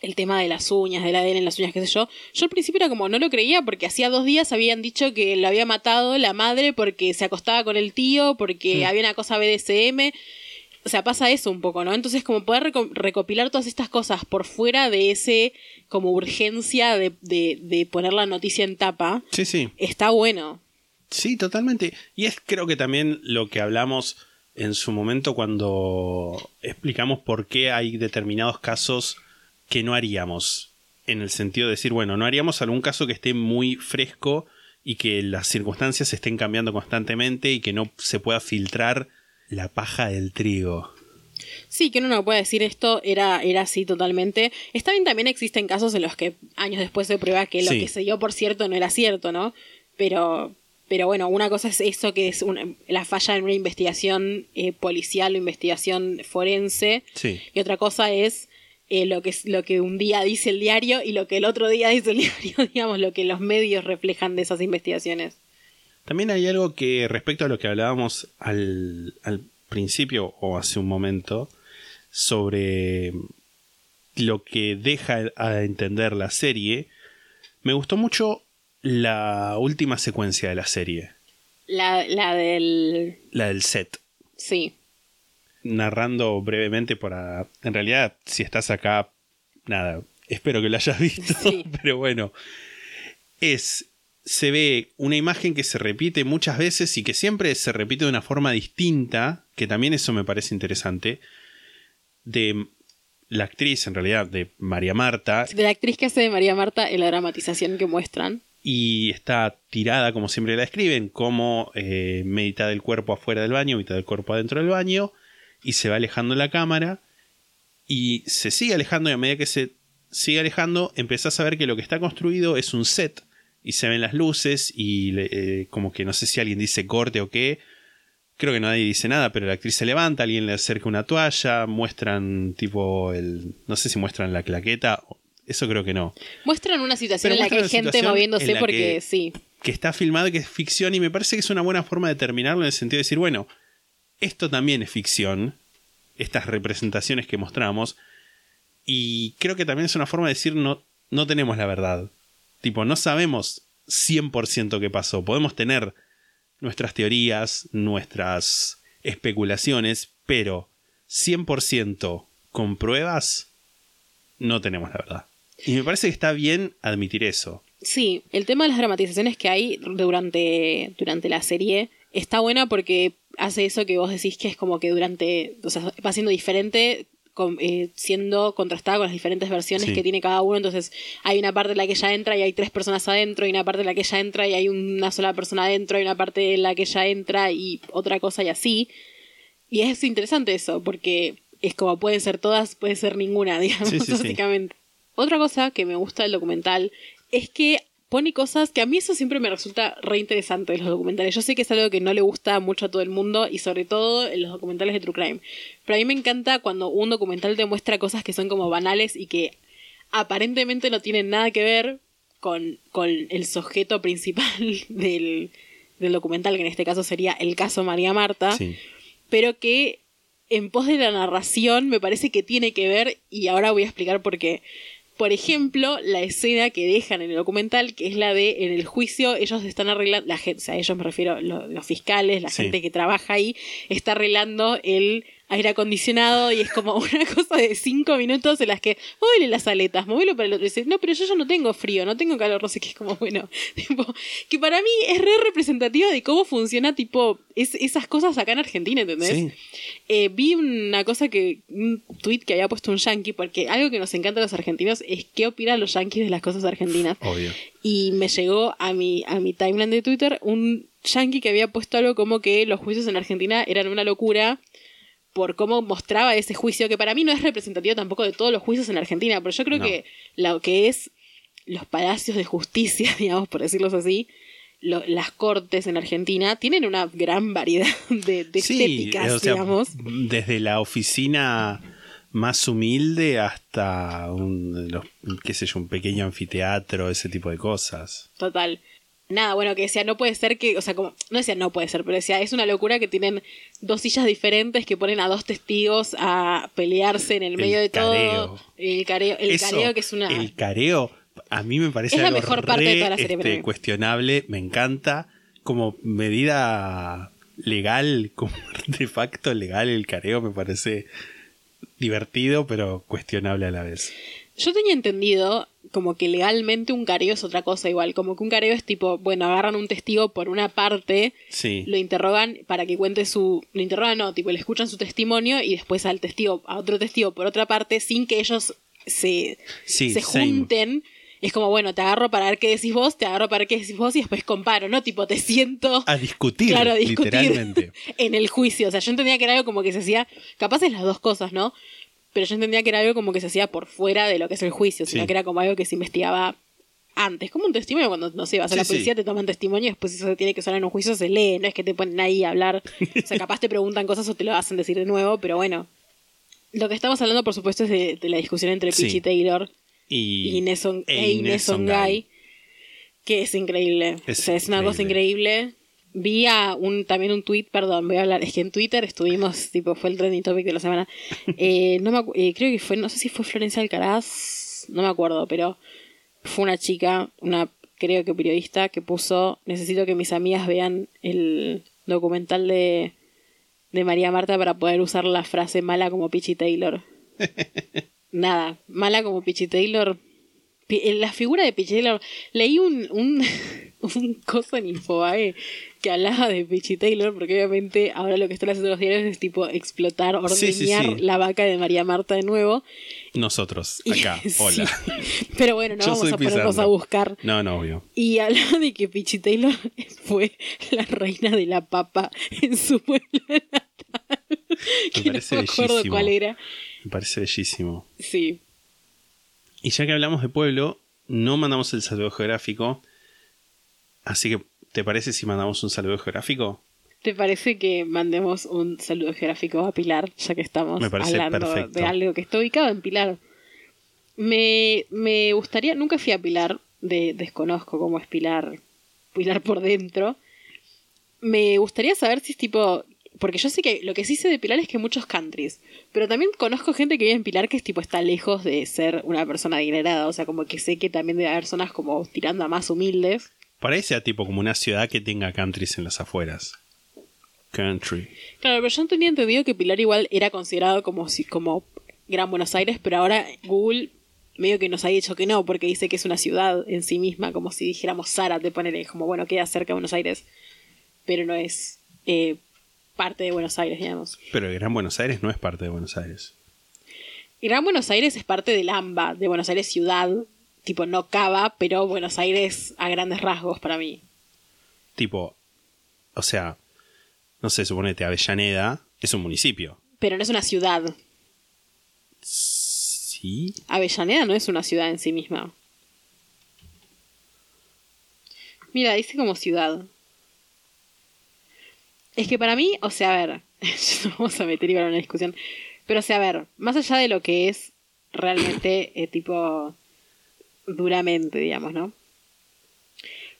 el tema de las uñas, del ADN en las uñas, qué sé yo, yo al principio era como no lo creía porque hacía dos días habían dicho que lo había matado la madre porque se acostaba con el tío, porque había una cosa BDSM. O sea, pasa eso un poco, ¿no? Entonces, como poder reco- recopilar todas estas cosas por fuera de ese, como urgencia de, de, de poner la noticia en tapa, Sí, sí. está bueno. Sí, totalmente. Y es creo que también lo que hablamos en su momento cuando explicamos por qué hay determinados casos que no haríamos. En el sentido de decir, bueno, no haríamos algún caso que esté muy fresco y que las circunstancias estén cambiando constantemente y que no se pueda filtrar la paja del trigo. Sí, que uno no puede decir esto era, era así totalmente. Está bien, también existen casos en los que años después se prueba que lo Sí. que se dio por cierto no era cierto, ¿no? Pero, pero bueno, una cosa es eso que es una- la falla en una investigación eh, policial o investigación forense. Sí. Y otra cosa es eh, lo, que es lo que un día dice el diario y lo que el otro día dice el diario, digamos, lo que los medios reflejan de esas investigaciones. También hay algo que respecto a lo que hablábamos al, al principio o hace un momento sobre lo que deja a entender la serie, me gustó mucho la última secuencia de la serie, La, la del... la del set. Sí. Narrando brevemente para... En realidad, si estás acá, nada, espero que lo hayas visto, Sí. pero bueno, es... Se ve una imagen que se repite muchas veces y que siempre se repite de una forma distinta, que también eso me parece interesante, de la actriz, en realidad, de María Marta, De la actriz que hace de María Marta en la dramatización que muestran. y está tirada como siempre la escriben, como eh, mitad del cuerpo afuera del baño, mitad del cuerpo adentro del baño, y se va alejando la cámara, y se sigue alejando, y a medida que se sigue alejando, empezás a ver que lo que está construido es un set, y se ven las luces, y eh, como que no sé si alguien dice corte o qué, creo que nadie dice nada, pero la actriz se levanta, alguien le acerca una toalla, muestran tipo el, no sé si muestran la claqueta, eso creo que no. Muestran una situación Pero en la que hay gente moviéndose porque que- sí. que está filmado y que es ficción y me parece que es una buena forma de terminarlo en el sentido de decir, bueno, esto también es ficción, estas representaciones que mostramos, y creo que también es una forma de decir, no, no tenemos la verdad. Tipo, no sabemos 100% qué pasó, podemos tener nuestras teorías, nuestras especulaciones, pero 100% con pruebas, no tenemos la verdad. Y me parece que está bien admitir eso. Sí, el tema de las dramatizaciones que hay durante, durante la serie está buena porque hace eso que vos decís que es como que durante, o sea, va siendo diferente, con- eh, siendo contrastada con las diferentes versiones Sí. que tiene cada uno. Entonces, hay una parte en la que ella entra y hay tres personas adentro, y una parte en la que ella entra y hay una sola persona adentro, y una parte en la que ella entra y otra cosa y así. Y es interesante eso, porque es como pueden ser todas, puede ser ninguna, digamos, Sí, sí, sí. básicamente. Otra cosa que me gusta del documental es que pone cosas que a mí eso siempre me resulta re interesante de los documentales. Yo sé que es algo que no le gusta mucho a todo el mundo y sobre todo en los documentales de True Crime. Pero a mí me encanta cuando un documental te muestra cosas que son como banales y que aparentemente no tienen nada que ver con, con el sujeto principal del, del documental, que en este caso sería el caso María Marta Sí. pero que en pos de la narración me parece que tiene que ver y ahora voy a explicar por qué. Por ejemplo, la escena que dejan en el documental, que es la de en el juicio, ellos están arreglando, la gente, o sea, ellos me refiero, lo- los fiscales, la Sí. gente que trabaja ahí, está arreglando el aire acondicionado y es como una cosa de cinco minutos en las que muévele las aletas, muévelo para el otro y dice, no, pero yo ya no tengo frío, no tengo calor, no sé qué, es como bueno, tipo, que para mí es re representativa de cómo funciona tipo es- esas cosas acá en Argentina, ¿entendés? Sí. Eh, vi una cosa que, un tweet que había puesto un yankee, porque algo que nos encanta a los argentinos es qué opinan los yankees de las cosas argentinas. Obvio. Y me llegó a mi, a mi timeline de Twitter un yankee que había puesto algo como que los juicios en Argentina eran una locura por cómo mostraba ese juicio, que para mí no es representativo tampoco de todos los juicios en Argentina, pero yo creo No. que lo que es los palacios de justicia, digamos, por decirlos así, lo- las cortes en Argentina tienen una gran variedad de, de Sí, estéticas, o sea, digamos. desde la oficina más humilde hasta un, los- qué sé yo, un pequeño anfiteatro, ese tipo de cosas. Total. Nada, bueno, que decía, no puede ser que, o sea, como, no decía no puede ser, pero decía, es una locura que tienen dos sillas diferentes que ponen a dos testigos a pelearse en el El medio de todo. El careo, el Eso, careo que es una... El careo, a mí me parece Es la algo mejor parte de toda la serie este, cuestionable, me encanta. Como medida legal, como artefacto legal, el careo me parece divertido, pero cuestionable a la vez. Yo tenía entendido como que legalmente un careo es otra cosa igual, como que un careo es tipo, bueno, agarran un testigo por una parte, Sí. lo interrogan para que cuente su, lo interrogan no, tipo le escuchan su testimonio y después al testigo, a otro testigo por otra parte, sin que ellos se, Sí, se same. junten. Es como, bueno, te agarro para ver qué decís vos, te agarro para ver qué decís vos y después comparo, ¿no? Tipo, te siento A discutir, claro, a discutir literalmente. en el juicio. O sea, yo entendía que era algo como que se hacía, capaz es las dos cosas, ¿no? Pero yo entendía que era algo como que se hacía por fuera de lo que es el juicio, sino Sí. que era como algo que se investigaba antes. Como un testimonio cuando, no sé, vas a Sí, la sí. policía, te toman testimonio y después eso se tiene que usar en un juicio, se lee, no es que te ponen ahí a hablar. O sea, capaz te preguntan cosas o te lo hacen decir de nuevo, pero bueno. Lo que estamos hablando, por supuesto, es de, de la discusión entre. Peachy Taylor Y, y Inés e e Inés. Ongay, que es increíble. Es o sea, es una cosa increíble. Vi a un, también un tweet, perdón, voy a hablar, es que en Twitter estuvimos, tipo, fue el trending topic de la semana. Eh, no me eh, creo que fue, no sé si fue Florencia Alcaraz, no me acuerdo, pero fue una chica, una creo que periodista, que puso, necesito que mis amigas vean el documental de, de María Marta para poder usar la frase mala como Peachy Taylor. Nada, mala como Peachy Taylor. La figura de Peachy Taylor. Leí un, un, un coso en Infobae que hablaba de Peachy Taylor, porque obviamente ahora lo que están haciendo los diarios es tipo explotar, ordeñar Sí, sí, sí. la vaca de María Marta de nuevo. Nosotros, acá, hola. Pero bueno, no Yo vamos a ponernos a buscar. No, no, obvio. Y hablaba de que Peachy Taylor fue la reina de la papa en su pueblo natal. que no parece me acuerdo bellísimo. cuál era. Me parece bellísimo. Sí. Y ya que hablamos de pueblo, no mandamos el saludo geográfico. Así que, ¿te parece si mandamos un saludo geográfico? ¿Te parece que mandemos un saludo geográfico a Pilar, ya que estamos hablando perfecto. de algo que está ubicado en Pilar? Me, me gustaría, nunca fui a Pilar, de, desconozco cómo es Pilar, Pilar por dentro. Me gustaría saber si es tipo, porque yo sé que lo que sí sé de Pilar es que hay muchos countries, pero también conozco gente que vive en Pilar que es tipo está lejos de ser una persona adinerada, o sea, como que sé que también debe haber zonas como tirando a más humildes. Parece a tipo como una ciudad que tenga countries en las afueras. Country. Claro, pero yo tenía entendido que Pilar igual era considerado como si como Gran Buenos Aires, pero ahora Google medio que nos ha dicho que no, porque dice que es una ciudad en sí misma, como si dijéramos Zárate, ponele, como bueno, queda cerca de Buenos Aires, pero no es eh, parte de Buenos Aires, digamos. Pero el Gran Buenos Aires no es parte de Buenos Aires. Gran Buenos Aires es parte del AMBA, de Buenos Aires ciudad, tipo no Cava, pero Buenos Aires a grandes rasgos para mí. Tipo, o sea, no sé, suponete, Avellaneda es un municipio. Pero no es una ciudad. Sí. Avellaneda no es una ciudad en sí misma. Mira, dice como ciudad. Es que para mí, o sea, a ver, vamos a meter igual en una discusión, pero o sea, a ver, más allá de lo que es realmente eh, tipo duramente, digamos, ¿no?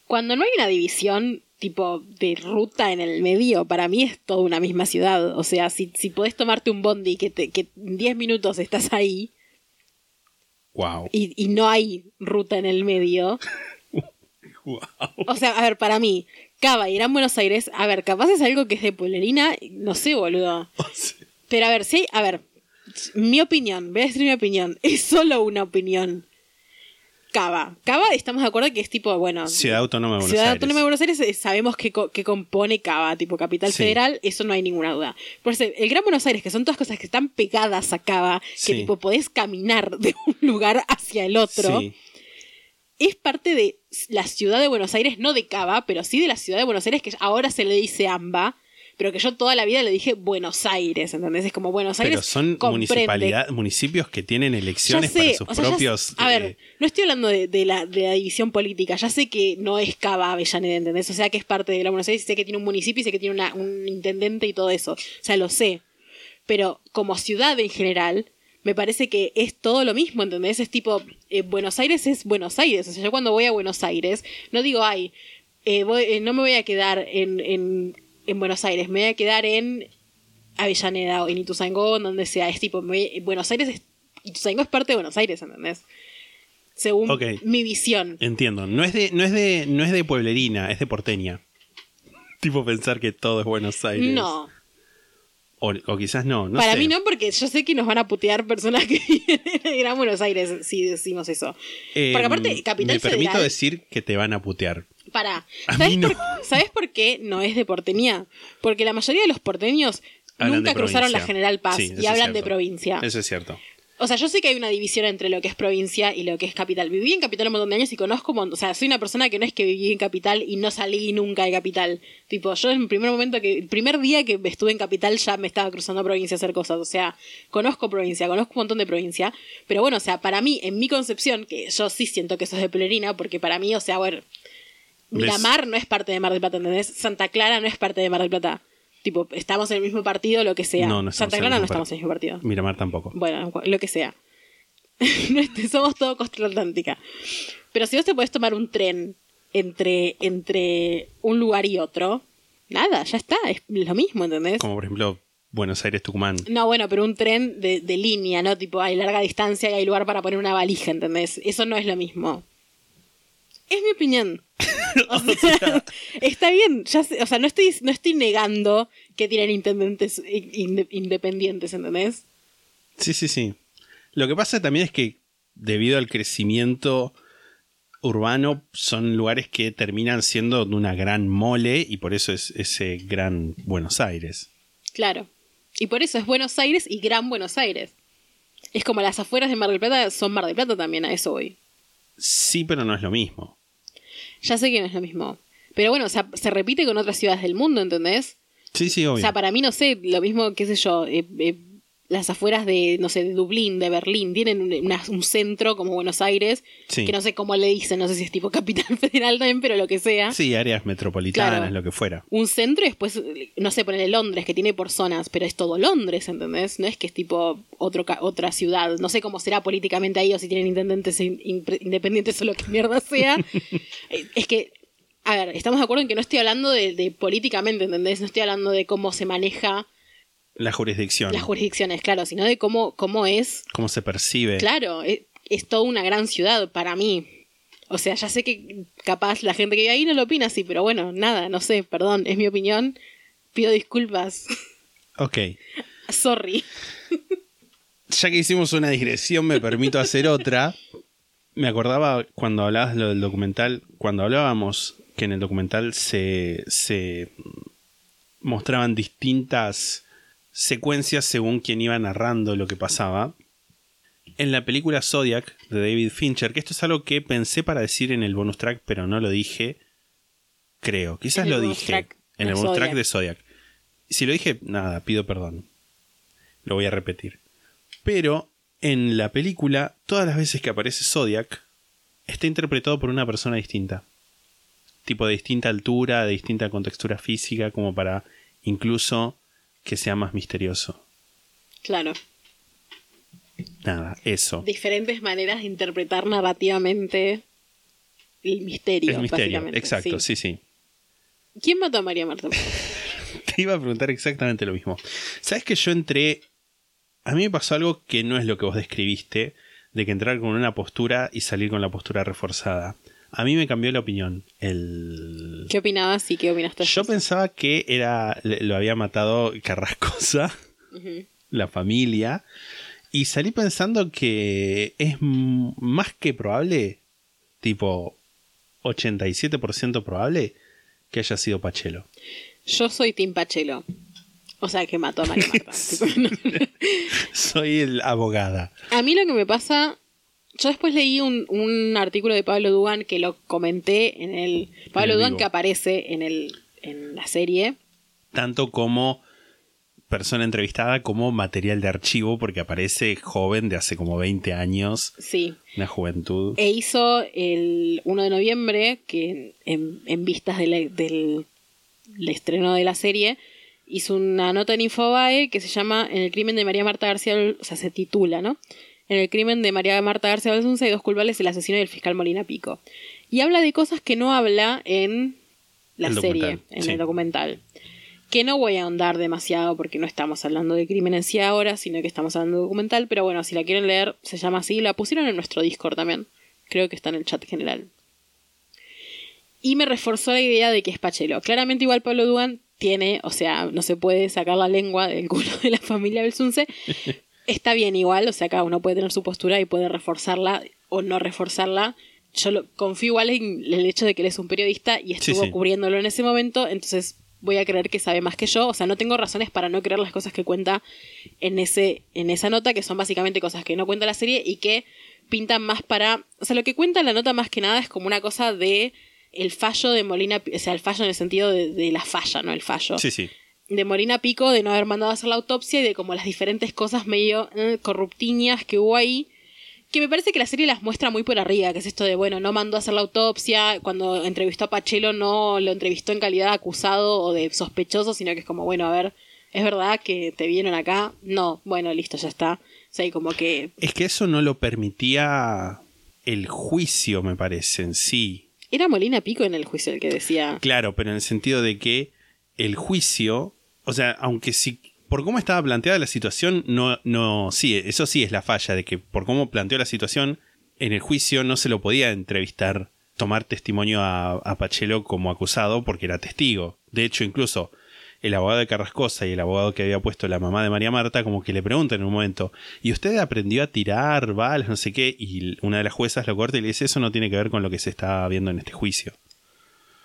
Cuando no hay una división tipo de ruta en el medio, para mí es toda una misma ciudad. O sea, si, si podés tomarte un bondi que, te, que en 10 minutos estás ahí, Wow. y, y no hay ruta en el medio. wow. O sea, a ver, para mí, Cava y Gran Buenos Aires, a ver, capaz es algo que es de pueblerina, no sé, boludo. Pero a ver, sí, a ver, mi opinión, voy a decir mi opinión, es solo una opinión. Cava. Cava, estamos de acuerdo que es tipo, bueno, Ciudad Autónoma de Buenos Ciudad Aires. Autónoma de Buenos Aires eh, sabemos que, co- que compone Cava, tipo capital Sí. federal, eso no hay ninguna duda. Por eso, el Gran Buenos Aires, que son todas cosas que están pegadas a Cava, Sí. que tipo podés caminar de un lugar hacia el otro, Sí. Es parte de la ciudad de Buenos Aires, no de Cava, pero sí de la ciudad de Buenos Aires, que ahora se le dice AMBA, pero que yo toda la vida le dije Buenos Aires, ¿entendés? Es como Buenos Aires. Pero son municipalidad, municipios que tienen elecciones sé, para sus o sea, ya propios. a ver, eh, no estoy hablando de, de la, de la división política. Ya sé que no es Cava Avellaneda, ¿entendés? O sea, que es parte de la Buenos Aires, y sé que tiene un municipio y sé que tiene una- un intendente y todo eso. O sea, lo sé. Pero como ciudad en general, me parece que es todo lo mismo, ¿entendés? Es tipo, eh, Buenos Aires es Buenos Aires. O sea, yo cuando voy a Buenos Aires, no digo, ay, eh, voy- eh, no me voy a quedar en, en, en Buenos Aires, me voy a quedar en Avellaneda o en Ituzaingó, donde sea. Es tipo, me voy- Buenos Aires es, Ituzaingó es parte de Buenos Aires, ¿entendés? Según mi visión. Entiendo. No es de, no es de, no es de pueblerina, es de porteña. tipo pensar que todo es Buenos Aires. No. O, o quizás no, no Para sé. mí no, porque yo sé que nos van a putear personas que viven en el Gran Buenos Aires si decimos eso. Eh, porque aparte, Capital Me permito Federal- decir que te van a putear. Para. ¿Sabes, no. por, ¿Sabes por qué no es de porteñía? Porque la mayoría de los porteños Hablan nunca de cruzaron la. General Paz Sí, y hablan de provincia. Eso es cierto. O sea, yo sé que hay una división entre lo que es provincia y lo que es capital. Viví en capital un montón de años y conozco, o sea, soy una persona que no es que viví en capital y no salí nunca de capital. Tipo, yo en el primer momento que, el primer día que estuve en capital ya me estaba cruzando a provincia a hacer cosas. O sea, conozco provincia, conozco un montón de provincia. Pero bueno, o sea, para mí, en mi concepción, que yo sí siento que eso es de Pelerina, porque para mí, o sea, bueno, ¿Ves? Miramar no es parte de Mar del Plata, ¿entendés? Santa Clara no es parte de Mar del Plata. Tipo, estamos en el mismo partido, lo que sea. No, no Santa Clara no estamos en el mismo partido. Miramar tampoco. Bueno, lo que sea. Este- Somos todo costa atlántica. Pero si vos te podés tomar un tren entre, entre un lugar y otro, nada, ya está, es lo mismo, ¿entendés? Como por ejemplo Buenos Aires, Tucumán. No, bueno, pero un tren de, de línea, ¿no? Tipo, hay larga distancia y hay lugar para poner una valija, ¿entendés? Eso no es lo mismo. Es mi opinión. O sea, está bien, ya sé- o sea, no estoy, no estoy negando que tienen intendentes inde- independientes, ¿entendés? Sí, sí, sí. Lo que pasa también es que debido al crecimiento urbano son lugares que terminan siendo de una gran mole y por eso es ese gran Buenos Aires. Claro. Y por eso es Buenos Aires y Gran Buenos Aires. Es como las afueras de Mar del Plata son Mar del Plata también, a eso voy. Sí, pero no es lo mismo. Ya sé que no es lo mismo. Pero bueno, o sea, se repite con otras ciudades del mundo, ¿entendés? Sí, sí, obvio. O sea, para mí, no sé, lo mismo, qué sé yo, eh, eh, las afueras de, no sé, de Dublín, de Berlín, tienen un, una- un centro como Buenos Aires, Sí. que no sé cómo le dicen, no sé si es tipo capital federal también, pero lo que sea. Sí, áreas metropolitanas, Claro. lo que fuera. Un centro y después, no sé, ponerle Londres, que tiene por zonas, pero es todo Londres, ¿entendés? No es que es tipo otro, otra ciudad. No sé cómo será políticamente ahí o si tienen intendentes in- independientes o lo que mierda sea. Eh, es que, a ver, estamos de acuerdo en que no estoy hablando de, de políticamente, ¿entendés? No estoy hablando de cómo se maneja La jurisdicción. las jurisdicciones, claro, sino de cómo, cómo es. Cómo se percibe. Claro, es, es toda una gran ciudad para mí. O sea, ya sé que capaz la gente que vive ahí no lo opina así, pero bueno, nada, no sé, perdón, es mi opinión. Pido disculpas. Ok. Sorry. Ya que hicimos una digresión, me permito hacer otra. Me acordaba cuando hablabas lo del documental, cuando hablábamos que en el documental se, se mostraban distintas secuencias según quien iba narrando lo que pasaba. En la película Zodiac de David Fincher, que esto es algo que pensé para decir en el bonus track, pero no lo dije. Creo, quizás lo dije. En el bonus track de Zodiac. Si lo dije, nada, pido perdón. Lo voy a repetir. Pero en la película, todas las veces que aparece Zodiac, está interpretado por una persona distinta. Tipo de distinta altura, de distinta contextura física, como para incluso que sea más misterioso. Claro. Nada, eso. Diferentes maneras de interpretar narrativamente el misterio. El misterio, exacto, sí, sí. ¿Quién mató a María Marta? Te iba a preguntar exactamente lo mismo. ¿Sabes que yo entré... A mí me pasó algo que no es lo que vos describiste, de que entrar con una postura y salir con la postura reforzada. A mí me cambió la opinión. El... ¿Qué opinabas y qué opinaste? Yo pensaba que era lo había matado Carrascosa, la familia, y salí pensando que es más que probable, tipo 87% probable, que haya sido Pachelo. Yo soy Tim Pachelo. O sea, que mató a María Marta. Soy el abogada. A mí lo que me pasa. Yo después leí un, un artículo de Pablo Dugan que lo comenté en el. Pablo el Dugan vivo. que aparece en, el, en la serie. Tanto como persona entrevistada como material de archivo, porque aparece joven de hace como 20 años, Sí. una juventud. E hizo el 1 de noviembre, que en, en vistas de la- del, del estreno de la serie, hizo una nota en Infobae que se llama En el crimen de María Marta García, o sea, se titula, ¿no? En el crimen de María Marta García Balsunce hay dos culpables, el asesino y el fiscal Molina Pico. Y habla de cosas que no habla en la El serie, en sí. el documental. Que no voy a ahondar demasiado porque no estamos hablando de crimen en sí ahora, sino que estamos hablando de documental. Pero bueno, si la quieren leer, se llama así. La pusieron en nuestro Discord también. Creo que está en el chat general. Y me reforzó la idea de que es Pachelo. Claramente igual Pablo Dugan tiene, o sea, no se puede sacar la lengua del culo de la familia Belsunce. Está bien igual, o sea, cada uno puede tener su postura y puede reforzarla o no reforzarla. Yo lo- confío igual en el hecho de que él es un periodista y estuvo sí. cubriéndolo en ese momento, entonces voy a creer que sabe más que yo. O sea, no tengo razones para no creer las cosas que cuenta en, ese, en esa nota, que son básicamente cosas que no cuenta la serie y que pintan más para... O sea, lo que cuenta la nota más que nada es como una cosa de el fallo de Molina, o sea, el fallo en el sentido de, de la falla, no el fallo Sí, sí. De Molina Pico de no haber mandado a hacer la autopsia y de como las diferentes cosas medio eh, corruptiñas que hubo ahí. Que me parece que la serie las muestra muy por arriba, que es esto de, bueno, no mandó a hacer la autopsia, cuando entrevistó a Pachelo no lo entrevistó en calidad de acusado o de sospechoso, sino que es como, bueno, a ver, ¿es verdad que te vieron acá? No, bueno, listo, ya está. O sea, y como que Es que eso no lo permitía el juicio, me parece, en sí. era Molina Pico en el juicio el que decía, Claro, pero en el sentido de que el juicio, o sea, aunque sí, por cómo estaba planteada la situación, no, no, sí, eso sí es la falla, de que por cómo planteó la situación, en el juicio no se lo podía entrevistar, tomar testimonio a, a Pachelo como acusado porque era testigo. De hecho, incluso el abogado de Carrascosa y el abogado que había puesto la mamá de María Marta, como que le preguntan en un momento, ¿y usted aprendió a tirar balas, no sé qué? Y una de las juezas lo corta y le dice, eso no tiene que ver con lo que se está viendo en este juicio.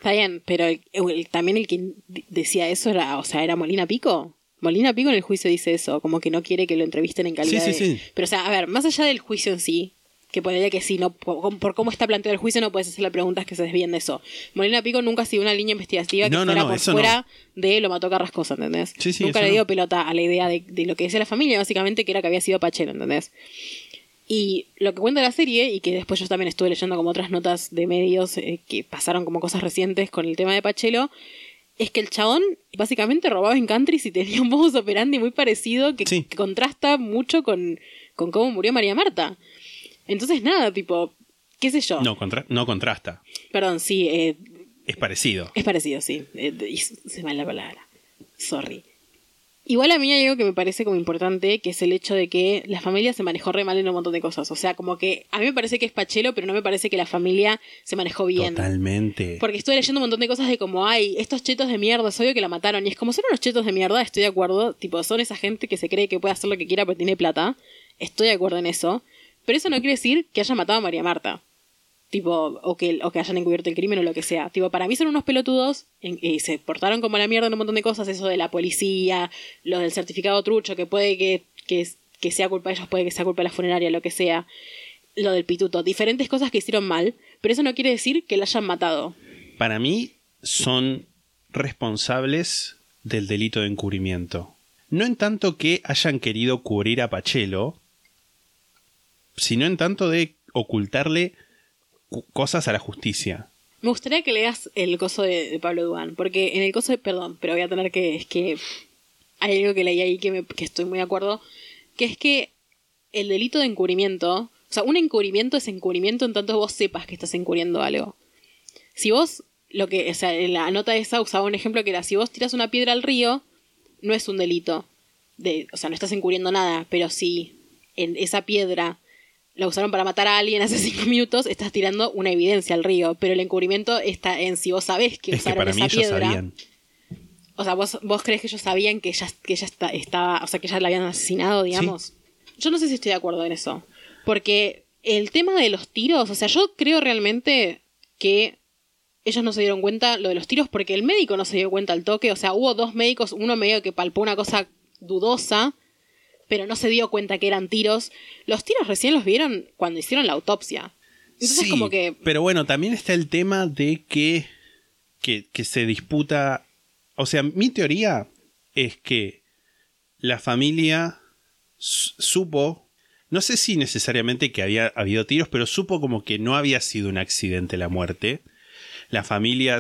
Está bien, pero el- el- también el que decía eso era, o sea, era Molina Pico. Molina Pico en el juicio dice eso, como que no quiere que lo entrevisten en calidad Sí, sí, de- sí. Pero, o sea, a ver, más allá del juicio en sí, que podría que sí, no, por, por cómo está planteado el juicio no puedes hacerle preguntas que se desvíen de eso. Molina Pico nunca ha sido una línea investigativa que No, fuera no, por fuera de lo mató Carrascosa, ¿entendés? Sí, sí, nunca le dio pelota a la idea de, de lo que decía la familia, básicamente, que era que había sido Pachelo, ¿entendés? Y lo que cuenta la serie, y que después yo también estuve leyendo como otras notas de medios eh, que pasaron como cosas recientes con el tema de Pachelo, es que el chabón básicamente robaba en countries y tenía un modus operandi muy parecido que, Sí. que contrasta mucho con, con cómo murió María Marta. Entonces, nada, tipo, qué sé yo. No, contra- no contrasta, Perdón, sí, eh, es parecido. es parecido, sí. Eh, se me va la palabra. Sorry. Igual a mí hay algo que me parece como importante, que es el hecho de que la familia se manejó re mal en un montón de cosas. O sea, como que a mí me parece que es Pachelo, pero no me parece que la familia se manejó bien. Totalmente. Porque estoy leyendo un montón de cosas de como, ay, estos chetos de mierda, es obvio que la mataron. Y es como, son unos chetos de mierda, estoy de acuerdo. Tipo, son esa gente que se cree que puede hacer lo que quiera porque tiene plata. Estoy de acuerdo en eso. Pero eso no quiere decir que hayan matado a María Marta. Tipo, o que, o que hayan encubierto el crimen o lo que sea. Tipo, para mí son unos pelotudos y se portaron como la mierda en un montón de cosas. Eso de la policía, lo del certificado trucho, que puede que, que, que sea culpa de ellos, puede que sea culpa de la funeraria, lo que sea. Lo del pituto. Diferentes cosas que hicieron mal, pero eso no quiere decir que la hayan matado. Para mí son responsables del delito de encubrimiento. No en tanto que hayan querido cubrir a Pachelo, sino en tanto de ocultarle cu- cosas a la justicia. Me gustaría que leas el coso de, Pablo Duán, porque en el coso de, perdón, pero voy a tener que, es que hay algo que leí ahí que, me, que estoy muy de acuerdo, que es que el delito de encubrimiento, o sea, un encubrimiento es encubrimiento en tanto vos sepas que estás encubriendo algo. Si vos, lo que, o sea, en la nota esa usaba un ejemplo que era, si vos tiras una piedra al río, no es un delito. De, o sea, no estás encubriendo nada, pero si en esa piedra la usaron para matar a alguien hace cinco minutos, estás tirando una evidencia al río. Pero el encubrimiento está en si vos sabés que es que usaron para esa mí ellos piedra. sabían. O sea, vos, vos crees que ellos sabían que ella, que ella está, estaba, o sea, que ya la habían asesinado, digamos. Yo no sé si estoy de acuerdo en eso. Porque el tema de los tiros, o sea, yo creo realmente que ellos no se dieron cuenta lo de los tiros porque el médico no se dio cuenta al toque. O sea, hubo dos médicos, uno medio que palpó una cosa dudosa, pero no se dio cuenta que eran tiros. Los tiros recién los vieron cuando hicieron la autopsia. Entonces, Sí, como que. Pero bueno, también está el tema de que, que, que se disputa. O sea, mi teoría es que la familia su- supo. No sé si necesariamente que había habido tiros, pero supo como que no había sido un accidente la muerte. La familia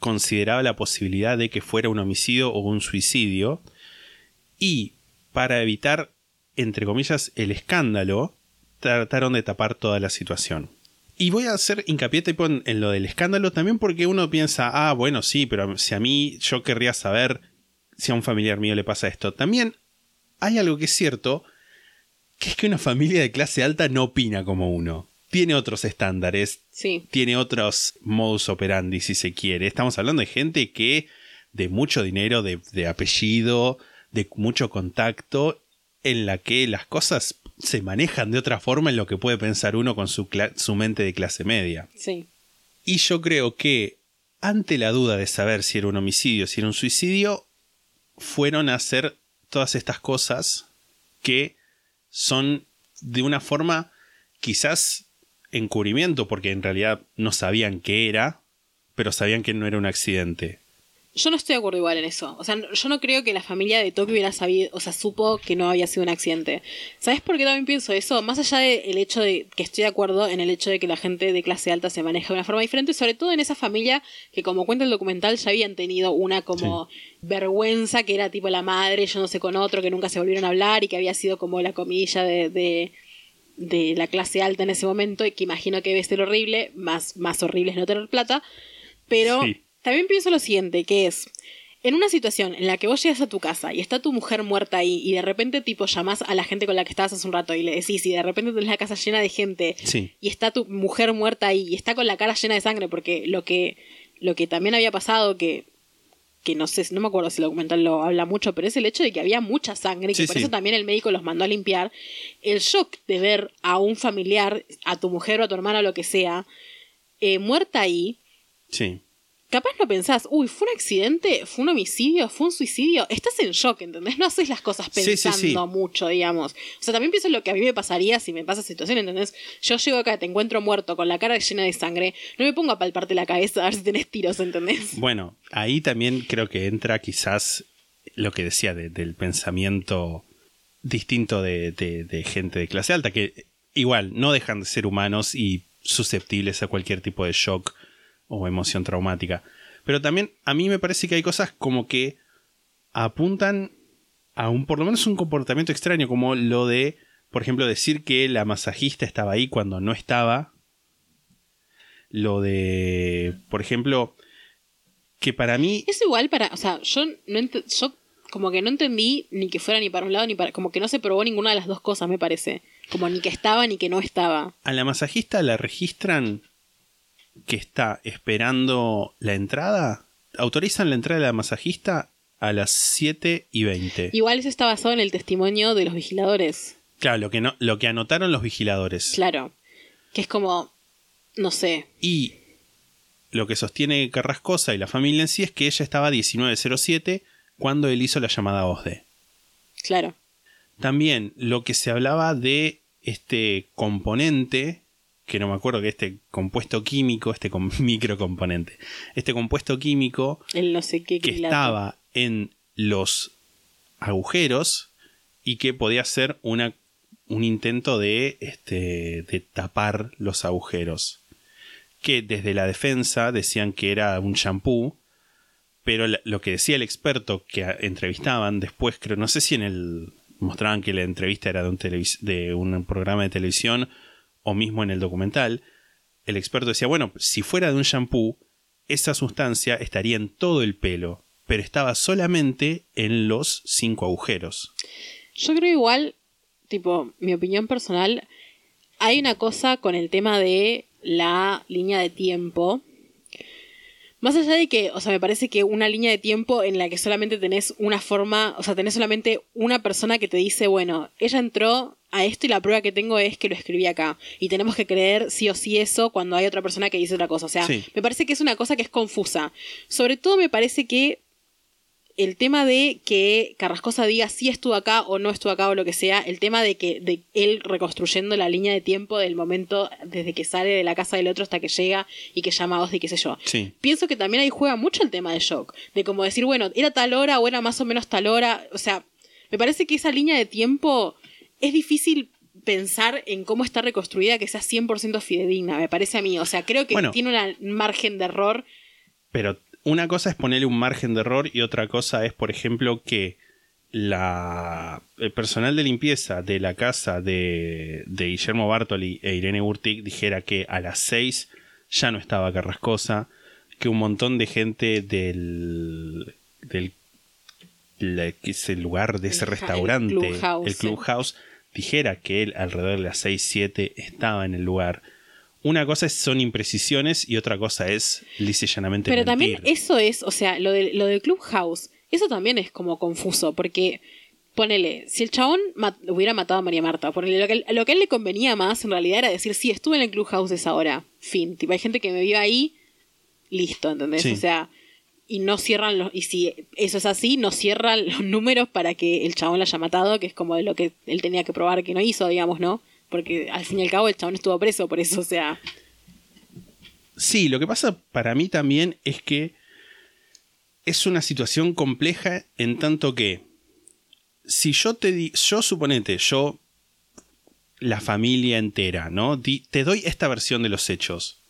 consideraba la posibilidad de que fuera un homicidio o un suicidio. Y para evitar, entre comillas, el escándalo, trataron de tapar toda la situación. Y voy a hacer hincapié tipo en, en lo del escándalo también porque uno piensa, ah, bueno, sí, pero si a mí yo querría saber si a un familiar mío le pasa esto. También hay algo que es cierto, que es que una familia de clase alta no opina como uno. Tiene otros estándares, Sí. tiene otros modus operandi si se quiere. Estamos hablando de gente que de mucho dinero, de, de apellido, de mucho contacto, en la que las cosas se manejan de otra forma en lo que puede pensar uno con su, su mente de clase media. Sí. Y yo creo que ante la duda de saber si era un homicidio, si era un suicidio, fueron a hacer todas estas cosas que son de una forma quizás encubrimiento, porque en realidad no sabían qué era, pero sabían que no era un accidente. Yo no estoy de acuerdo igual en eso. O sea, no- yo no creo que la familia de Toki hubiera sabido, o sea, supo que no había sido un accidente. ¿Sabes por qué también pienso eso? Más allá del hecho de que estoy de acuerdo en el hecho de que la gente de clase alta se maneja de una forma diferente, sobre todo en esa familia que, como cuenta el documental, ya habían tenido una como vergüenza que era tipo la madre yéndose con otro, que nunca se volvieron a hablar y que había sido como la comilla de, de, de la clase alta en ese momento y que imagino que debe ser horrible, más, más horrible es no tener plata. Pero Sí. También pienso lo siguiente, que es, en una situación en la que vos llegas a tu casa y está tu mujer muerta ahí y de repente tipo llamás a la gente con la que estabas hace un rato y le decís y de repente tenés la casa llena de gente Sí. y está tu mujer muerta ahí y está con la cara llena de sangre porque lo que, lo que también había pasado que que no sé, no me acuerdo si el documental lo habla mucho, pero es el hecho de que había mucha sangre y que por sí. eso también el médico los mandó a limpiar. El shock de ver a un familiar, a tu mujer o a tu hermana o lo que sea, eh, muerta ahí, Sí. Capaz no pensás, uy, fue un accidente, fue un homicidio, fue un suicidio. Estás en shock, ¿entendés? No haces las cosas Sí, sí, pensando sí. mucho, digamos. O sea, también pienso en lo que a mí me pasaría si me pasa esa situación, ¿entendés? Yo llego acá, te encuentro muerto con la cara llena de sangre, no me pongo a palparte la cabeza a ver si tenés tiros, ¿entendés? Bueno, ahí también creo que entra quizás lo que decía de- del pensamiento distinto de, de- de gente de clase alta, que igual no dejan de ser humanos y susceptibles a cualquier tipo de shock o emoción traumática. Pero también a mí me parece que hay cosas como que apuntan a un, por lo menos un comportamiento extraño, como lo de, por ejemplo, decir que la masajista estaba ahí cuando no estaba. Lo de, por ejemplo, que para mí Es igual para, o sea, yo no yo como que no entendí ni que fuera ni para un lado ni para, como que no se probó ninguna de las dos cosas, me parece. Como ni que estaba ni que no estaba. a la masajista la registran que está esperando la entrada. Autorizan la entrada de la masajista a las 7 y 20. Igual eso está basado en el testimonio de los vigiladores. Claro, lo que, no, lo que anotaron los vigiladores. Claro. Que es como, no sé, Y lo que sostiene Carrascosa y la familia en sí es que ella estaba a 19.07 cuando él hizo la llamada a OSDE. claro. También lo que se hablaba de este componente, que no me acuerdo que este compuesto químico, este com- microcomponente, este compuesto químico El no sé qué que quilato. estaba en los agujeros y que podía ser una, un intento de, este, de tapar los agujeros. Que desde la defensa decían que era un shampoo, pero lo que decía el experto que entrevistaban después, creo, no sé si en el mostraban que la entrevista era de un, de un programa de televisión o mismo en el documental, el experto decía, bueno, si fuera de un shampoo, esa sustancia estaría en todo el pelo, pero estaba solamente en los cinco agujeros. Yo creo igual, tipo, mi opinión personal, hay una cosa con el tema de la línea de tiempo. Más allá de que, o sea, me parece que una línea de tiempo en la que solamente tenés una forma, o sea, tenés solamente una persona que te dice, bueno, ella entró a esto y la prueba que tengo es que lo escribí acá. Y tenemos que creer sí o sí eso cuando hay otra persona que dice otra cosa. O sea, Sí. me parece que es una cosa que es confusa. Sobre todo me parece que el tema de que Carrascosa diga si estuvo acá o no estuvo acá o lo que sea, el tema de que de él reconstruyendo la línea de tiempo del momento desde que sale de la casa del otro hasta que llega y que llama a Ozzy, qué sé yo. Sí. Pienso que también ahí juega mucho el tema de shock, de como decir, bueno, era tal hora o era más o menos tal hora, o sea, me parece que esa línea de tiempo es difícil pensar en cómo está reconstruida que sea 100% fidedigna, me parece a mí, o sea, creo que Bueno. tiene un margen de error Pero una cosa es ponerle un margen de error y otra cosa es, por ejemplo, que la, el personal de limpieza de la casa de, de Guillermo Bartoli e Irene Urtic dijera que a las 6 ya no estaba Carrascosa, que un montón de gente del, del la- que es el lugar de ese El ja- el restaurante, Clubhouse, el. Clubhouse, dijera que él alrededor de las 6, 7 estaba en el lugar. Una cosa es, son imprecisiones y otra cosa es lisa y llanamente Pero también eso es, o sea, lo, de, lo del Clubhouse, eso también es como confuso, porque ponele, si el chabón hubiera matado a María Marta, ponele, lo que, lo que a él le convenía más en realidad era decir, sí, estuve en el Clubhouse esa hora, fin, tipo, hay gente que me vio ahí, listo, ¿entendés? Sí. O sea, y no cierran los, y si eso es así, no cierran los números para que el chabón la haya matado, que es como de lo que él tenía que probar que no hizo, digamos, ¿no? Porque al fin y al cabo el chabón estuvo preso por eso, o sea, Sí, lo que pasa para mí también es que es una situación compleja en tanto que si yo te di, yo suponete, yo la familia entera, ¿no? Te doy esta versión de los hechos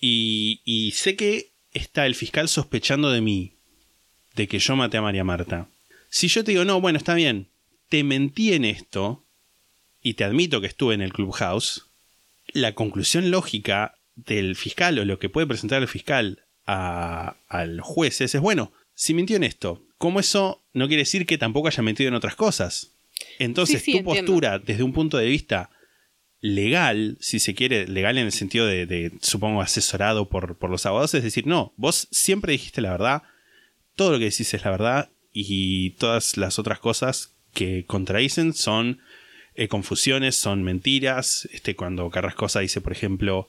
y, y sé que está el fiscal sospechando de mí, de que yo maté a María Marta. Si yo te digo, no, bueno, está bien, te mentí en esto y te admito que estuve en el clubhouse, la conclusión lógica del fiscal o lo que puede presentar el fiscal a, al juez es, bueno, si mintió en esto, ¿cómo eso no quiere decir que tampoco haya mentido en otras cosas? Sí, sí, tu entiendo. postura desde un punto de vista legal, si se quiere, legal en el sentido de, de, supongo, asesorado por, por los abogados, es decir, no, vos siempre dijiste la verdad, todo lo que decís es la verdad y todas las otras cosas que contradicen son eh, confusiones, son mentiras. Este, cuando Carrascosa dice, por ejemplo,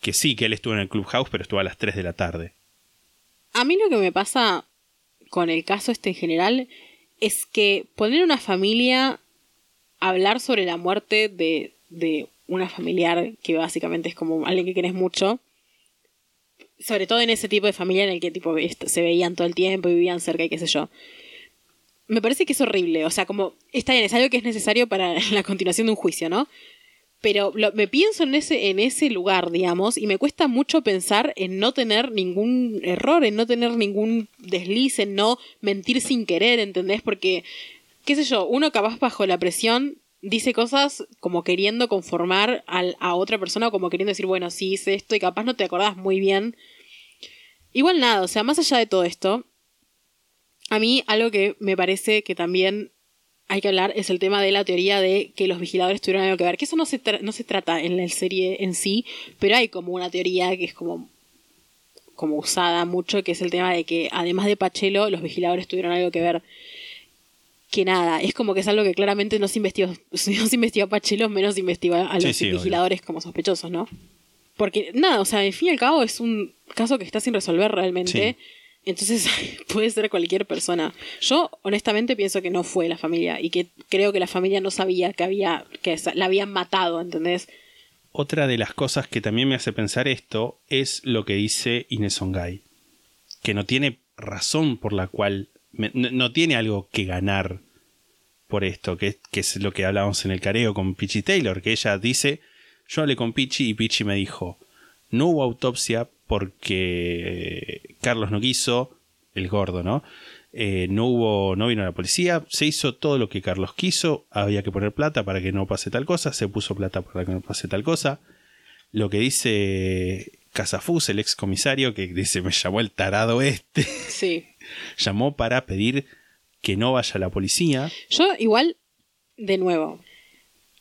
que sí, que él estuvo en el clubhouse, pero estuvo a las 3 de la tarde. A mí lo que me pasa con el caso este en general es que poner una familia a hablar sobre la muerte de, de una familiar que básicamente es como alguien que querés mucho, sobre todo en ese tipo de familia en el que tipo se veían todo el tiempo y vivían cerca y qué sé yo. Me parece que es horrible, o sea, como está bien, es algo que es necesario para la continuación de un juicio, ¿no? Pero me pienso en ese, en ese lugar, digamos, y me cuesta mucho pensar en no tener ningún error, en no tener ningún desliz, en no mentir sin querer, ¿entendés? Porque, qué sé yo, uno capaz bajo la presión dice cosas como queriendo conformar al- a otra persona como queriendo decir, bueno, sí hice esto y capaz no te acordás muy bien. Igual nada, o sea, más allá de todo esto, a mí algo que me parece que también hay que hablar es el tema de la teoría de que los vigiladores tuvieron algo que ver. Que eso no se, tra- no se trata en la serie en sí, pero hay como una teoría que es como, como usada mucho, que es el tema de que además de Pachelo, los vigiladores tuvieron algo que ver. Que nada, es como que es algo que claramente no se investigó, no se investigó a Pachelo, menos se investigó a los sí, vigiladores como sospechosos, ¿no? Porque nada, o sea, al fin y al cabo es un caso que está sin resolver realmente. Sí. Entonces puede ser cualquier persona. Yo honestamente pienso que no fue la familia y que creo que la familia no sabía que había que la habían matado, ¿entendés? Otra de las cosas que también me hace pensar esto es lo que dice Inés que no tiene razón por la cual, no tiene algo que ganar por esto, que, que es lo que hablábamos en el careo con Pichi Taylor, que ella dice, yo hablé con Pichi y Pichi me dijo, no hubo autopsia porque Carlos no quiso, el gordo, ¿no? Eh, no hubo, no vino la policía, se hizo todo lo que Carlos quiso, había que poner plata para que no pase tal cosa, se puso plata para que no pase tal cosa. Lo que dice Casafus, el ex comisario, que dice, me llamó el tarado este, Sí. llamó para pedir que no vaya la policía. Yo igual, de nuevo,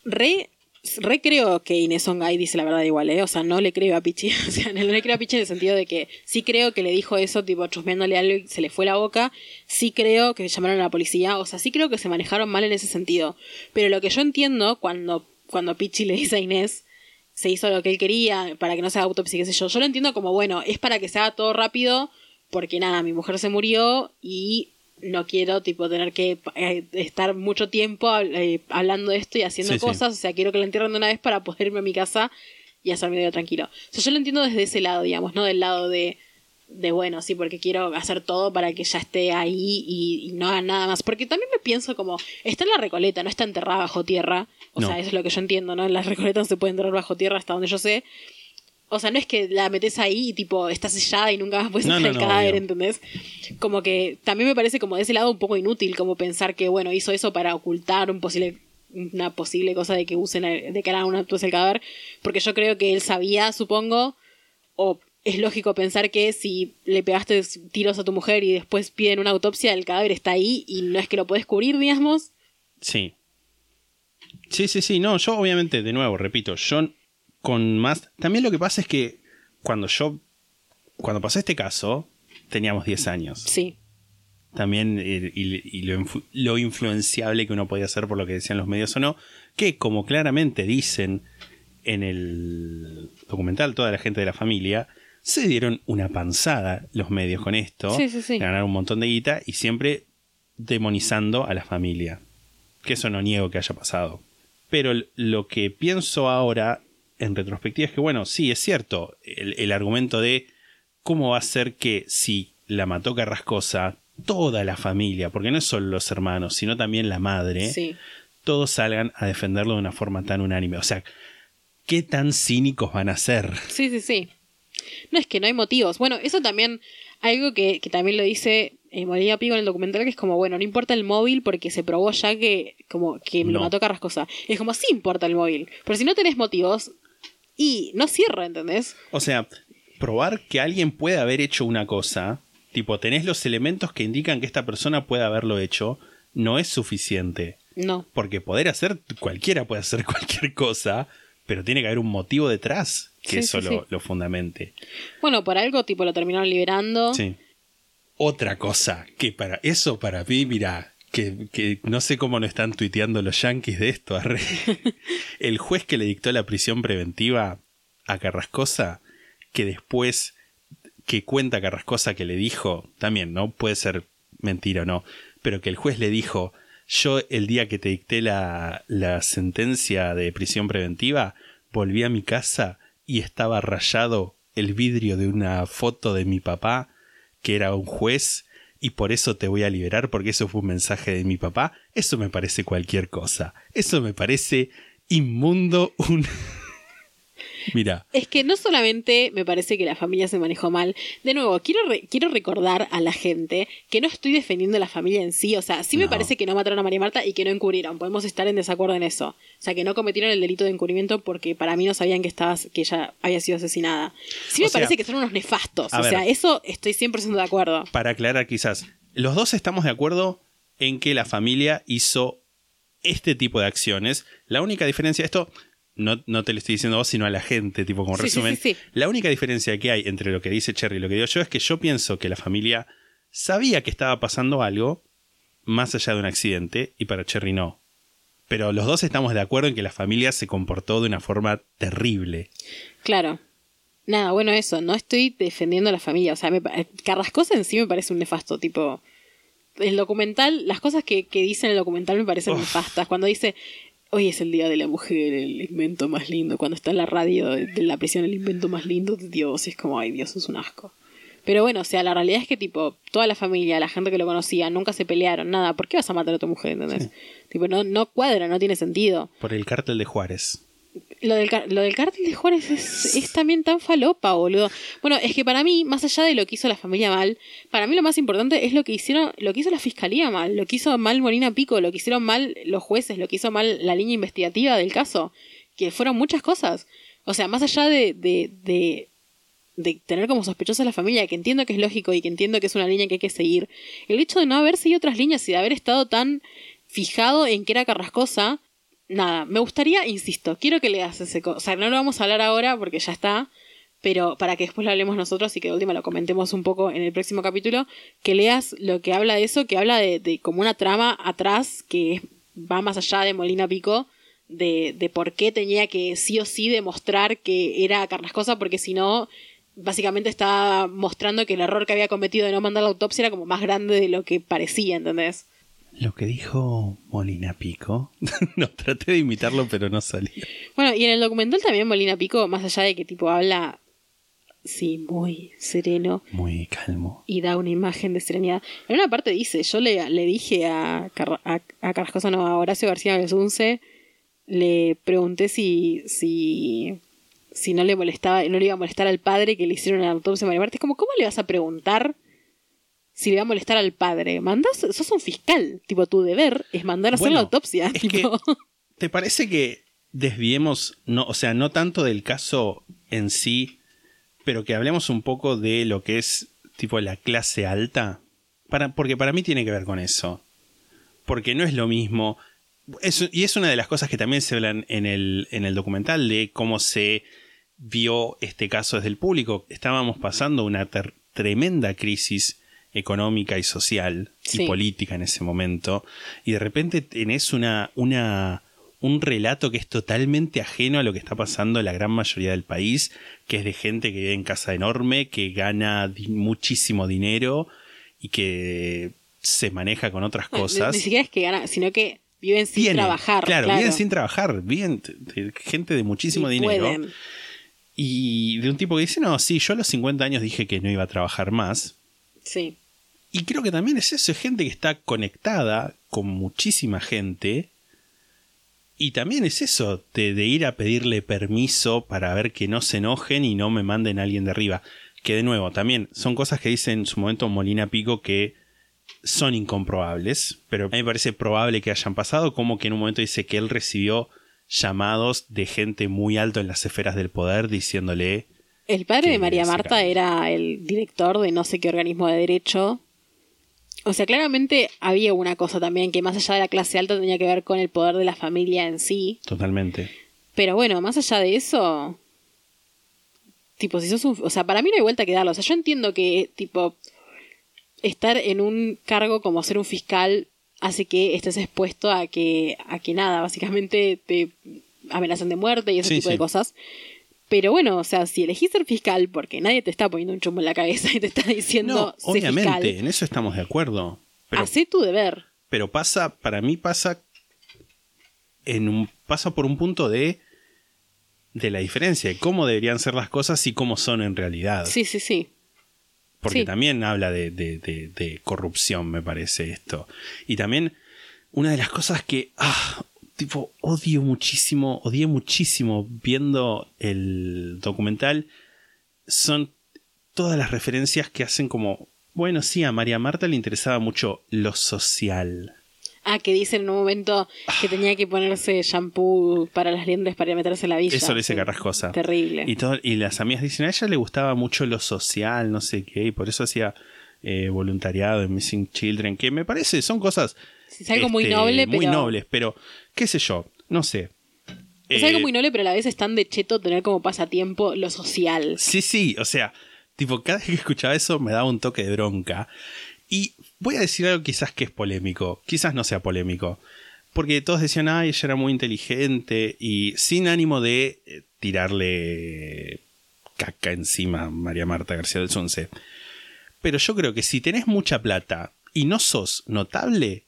re, re creo que Inés Ongay dice la verdad igual, ¿eh? O sea, no le creo a Pichi. O sea, no le creo a Pichi en el sentido de que sí creo que le dijo eso, tipo, chusmeándole algo y se le fue la boca. Sí creo que llamaron a la policía. O sea, sí creo que se manejaron mal en ese sentido. Pero lo que yo entiendo cuando, cuando Pichi le dice a Inés, se hizo lo que él quería para que no se haga autopsia, qué sé yo. Yo lo entiendo como, bueno, es para que se haga todo rápido, porque nada, mi mujer se murió y no quiero, tipo, tener que eh, estar mucho tiempo eh, hablando de esto y haciendo Sí, sí. cosas. O sea, quiero que la entierren de una vez para poder irme a mi casa y hacer mi vida tranquilo. O sea, yo lo entiendo desde ese lado, digamos, no del lado de, de bueno, sí, porque quiero hacer todo para que ya esté ahí y, y no haga nada más. Porque también me pienso como, está en la recoleta, no está enterrada bajo tierra. O No. sea, eso es lo que yo entiendo, ¿no? En las recoletas no se puede enterrar bajo tierra hasta donde yo sé. O sea, no es que la metes ahí y tipo está sellada y nunca más puedes No, sacar no, el cadáver, obvio. ¿entendés? Como que también me parece como de ese lado un poco inútil, como pensar que, bueno, hizo eso para ocultar un posible, una posible cosa de que usen, el- de que hagan una actuación el cadáver, porque yo creo que él sabía, supongo, o es lógico pensar que si le pegaste tiros a tu mujer y después piden una autopsia, el cadáver está ahí y no es que lo puedes cubrir, digamos. Sí. Sí, sí, sí. No, yo obviamente, de nuevo, repito, yo con más. También lo que pasa es que cuando yo. Cuando pasó este caso, teníamos 10 años. Sí. También eh, y, y lo, influ- lo influenciable que uno podía hacer por lo que decían los medios o no. Que como claramente dicen en el documental toda la gente de la familia, se dieron una panzada los medios con esto. Sí, sí, sí. Ganaron un montón de guita y siempre demonizando a la familia. Que eso no niego que haya pasado. Pero lo que pienso ahora, en retrospectiva, es que, bueno, sí, es cierto, el, el argumento de cómo va a ser que si la mató Carrascosa, toda la familia, porque no es solo los hermanos, sino también la madre, Sí. todos salgan a defenderlo de una forma tan unánime. O sea, ¿qué tan cínicos van a ser? Sí, sí, sí. No es que no hay motivos. Bueno, eso también, algo que, que también lo dice eh, Molina Pico en el documental, que es como, bueno, no importa el móvil porque se probó ya que, como, que lo No. mató Carrascosa. Es como, sí importa el móvil. Pero si no tenés motivos, y no cierra, ¿entendés? O sea, probar que alguien puede haber hecho una cosa, tipo, tenés los elementos que indican que esta persona puede haberlo hecho, no es suficiente. No. Porque poder hacer, cualquiera puede hacer cualquier cosa, pero tiene que haber un motivo detrás que Sí, eso sí, lo, sí. lo fundamente. Bueno, por algo, tipo, lo terminaron liberando. Sí. Otra cosa que para eso para mí, mira, que, que no sé cómo no están tuiteando los yankees de esto. arre. El juez que le dictó la prisión preventiva a Carrascosa, que después que cuenta Carrascosa que le dijo, también, ¿no? Puede ser mentira o no, pero que el juez le dijo, yo el día que te dicté la, la sentencia de prisión preventiva, volví a mi casa y estaba rayado el vidrio de una foto de mi papá, que era un juez, y por eso te voy a liberar, porque eso fue un mensaje de mi papá. Eso me parece cualquier cosa. Eso me parece inmundo un... Mira, Es que no solamente me parece que la familia se manejó mal, de nuevo, quiero, re- quiero recordar a la gente que no estoy defendiendo a la familia en sí, o sea, sí me No. parece que no mataron a María Marta y que no encubrieron, podemos estar en desacuerdo en eso, o sea, que no cometieron el delito de encubrimiento porque para mí no sabían que, estaba, que ella había sido asesinada. Sí me O sea, parece que son unos nefastos, o ver. sea, eso estoy 100% de acuerdo. para aclarar quizás, los dos estamos de acuerdo en que la familia hizo este tipo de acciones. La única diferencia, esto no, no te lo estoy diciendo a vos, sino a la gente, tipo como Sí, resumen. sí, sí. La única diferencia que hay entre lo que dice Cherry y lo que digo yo es que yo pienso que la familia sabía que estaba pasando algo más allá de un accidente y para Cherry no. Pero los dos estamos de acuerdo en que la familia se comportó de una forma terrible. Claro. Nada, bueno, eso, no estoy defendiendo a la familia. O sea, me, pa- Carrascosa en sí me parece un nefasto, tipo. El documental, las cosas que, que dice en el documental me parecen Uf. nefastas. Cuando dice, hoy es el día de la mujer, el invento más lindo. Cuando está en la radio de, la prisión, el invento más lindo de Dios. Es como, ay, Dios, es un asco. Pero bueno, o sea, la realidad es que, tipo, toda la familia, la gente que lo conocía, nunca se pelearon, nada. ¿Por qué vas a matar a tu mujer, entendés? Tipo, no, no cuadra, no tiene sentido. Por el cártel de Juárez. Lo del, lo del cártel de Juárez es, es también tan falopa, boludo. Bueno, es que para mí, más allá de lo que hizo la familia mal, para mí lo más importante es lo que hicieron, lo que hizo la fiscalía mal, lo que hizo mal Molina Pico, lo que hicieron mal los jueces, lo que hizo mal la línea investigativa del caso, que fueron muchas cosas. O sea, más allá de, de, de, de tener como sospechosa a la familia, que entiendo que es lógico y que entiendo que es una línea que hay que seguir, el hecho de no haber seguido otras líneas y de haber estado tan fijado en que era Carrascosa, nada, me gustaría, insisto, quiero que leas ese... O sea, no lo vamos a hablar ahora porque ya está, pero para que después lo hablemos nosotros y que de última lo comentemos un poco en el próximo capítulo, que leas lo que habla de eso, que habla de, de como una trama atrás que va más allá de Molina Pico, de, de por qué tenía que sí o sí demostrar que era Carrascosa, porque si no, básicamente estaba mostrando que el error que había cometido de no mandar la autopsia era como más grande de lo que parecía, ¿entendés? Lo que dijo Molina Pico. no, traté de imitarlo, pero no salió. Bueno, y en el documental también Molina Pico, más allá de que tipo habla, sí, muy sereno Muy calmo. y da una imagen de serenidad. En una parte dice, yo le, le dije a, Car- a, a Carrascosa, no, a Horacio García Besunce, le pregunté si, si, si no le molestaba, no le iba a molestar al padre que le hicieron la autopsia a María Marta. Es como, ¿cómo le vas a preguntar si le va a molestar al padre? Mandás, sos un fiscal, tipo, tu deber es mandar a hacer la autopsia. es tipo. ¿Te parece que desviemos, no, o sea, no tanto del caso en sí, pero que hablemos un poco de lo que es tipo la clase alta? Para, porque para mí tiene que ver con eso. Porque no es lo mismo y es una de las cosas que también se hablan en el, en el documental de cómo se vio este caso desde el público. Estábamos pasando una ter- tremenda crisis económica y social Sí. y política en ese momento. Y de repente tenés una, una, un relato que es totalmente ajeno a lo que está pasando en la gran mayoría del país, que es de gente que vive en casa enorme, que gana di- muchísimo dinero y que se maneja con otras cosas. Ni, ni siquiera es que ganan, sino que viven sin trabajar. Claro, viven sin trabajar, viven gente de muchísimo Y dinero. pueden. Y de un tipo que dice, no, sí, yo a los 50 años dije que no iba a trabajar más. Sí. Y creo que también es eso, es gente que está conectada con muchísima gente. Y también es eso, de, de ir a pedirle permiso para ver que no se enojen y no me manden a alguien de arriba. Que de nuevo, también son cosas que dice en su momento Molina Pico que son incomprobables, pero a mí me parece probable que hayan pasado, como que en un momento dice que él recibió llamados de gente muy alto en las esferas del poder diciéndole El padre de María Marta era el director de no sé qué organismo de derecho. O sea, claramente había una cosa también que más allá de la clase alta tenía que ver con el poder de la familia en sí. totalmente. Pero bueno, más allá de eso, tipo, si sos un... O sea, para mí no hay vuelta que darlo. O sea, yo entiendo que, tipo, estar en un cargo como ser un fiscal hace que estés expuesto a que, a que nada, básicamente te amenazan de muerte y ese Sí, tipo sí. de cosas. Pero bueno, o sea, si elegís ser fiscal porque nadie te está poniendo un chumbo en la cabeza y te está diciendo, No, obviamente, fiscal, en eso estamos de acuerdo. Pero, hacé tu deber. pero pasa, para mí pasa en un, pasa por un punto de de la diferencia de cómo deberían ser las cosas y cómo son en realidad. Sí, sí, sí. Porque Sí. también habla de, de- de- de corrupción, me parece esto. Y también una de las cosas que, ah, tipo, odio muchísimo, odié muchísimo viendo el documental, son todas las referencias que hacen como, bueno, sí, a María Marta le interesaba mucho lo social. Ah, que dice en un momento que tenía que ponerse shampoo para las liendres para meterse en la villa. Eso le dice. Carrascosa. Terrible. Y, todo- y las amigas dicen, a ella le gustaba mucho lo social, no sé qué, y por eso hacía eh, voluntariado en Missing Children, que me parece, son cosas... Es algo muy este, noble, Muy pero- nobles, pero qué sé yo, no sé. Es Eh, algo muy noble, pero a la vez es tan de cheto tener como pasatiempo lo social. Sí, sí, o sea, tipo, cada vez que escuchaba eso me daba un toque de bronca. Y voy a decir algo quizás que es polémico, quizás no sea polémico. Porque todos decían, ay, ella era muy inteligente y sin ánimo de eh, tirarle caca encima a María Marta García del Sonce. Pero yo creo que si tenés mucha plata y no sos notable,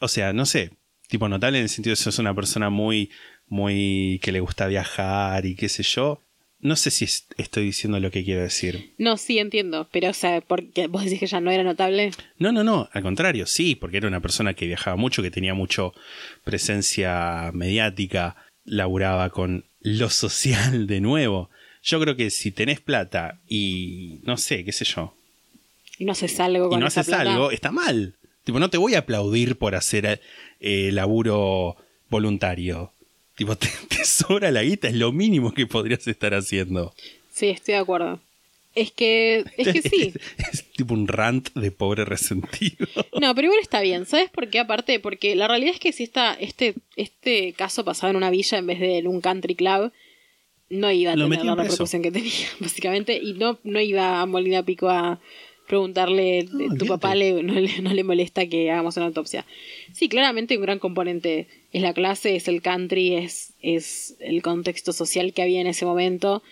o sea, no sé, tipo notable en el sentido de que sos una persona muy, muy que le gusta viajar y qué sé yo, no sé si es- estoy diciendo lo que quiero decir. No, sí, entiendo. Pero, o sea, porque vos decís que ya no era notable. No, no, no, al contrario, sí, porque era una persona que viajaba mucho, que tenía mucho presencia mediática, laburaba con lo social de nuevo. Yo creo que si tenés plata y no sé, qué sé yo, Y no haces algo y con no esa haces plata. algo, está mal. Tipo, no te voy a aplaudir por hacer eh, laburo voluntario. Tipo, te, te sobra la guita, es lo mínimo que podrías estar haciendo. Sí, estoy de acuerdo. Es que, es que sí. es tipo un rant de pobre resentido. No, pero igual está bien. ¿Sabes por qué? Aparte, porque la realidad es que si esta, este, este caso pasaba en una villa en vez de en un country club, no iba a Lo tener la repercusión que tenía, básicamente. Y no, no iba a Molina Pico a preguntarle, No, ¿tu olvídate. papá le, no, le, no le molesta que hagamos una autopsia? Sí, claramente un gran componente es la clase, es el country, es, es el contexto social que había en ese momento.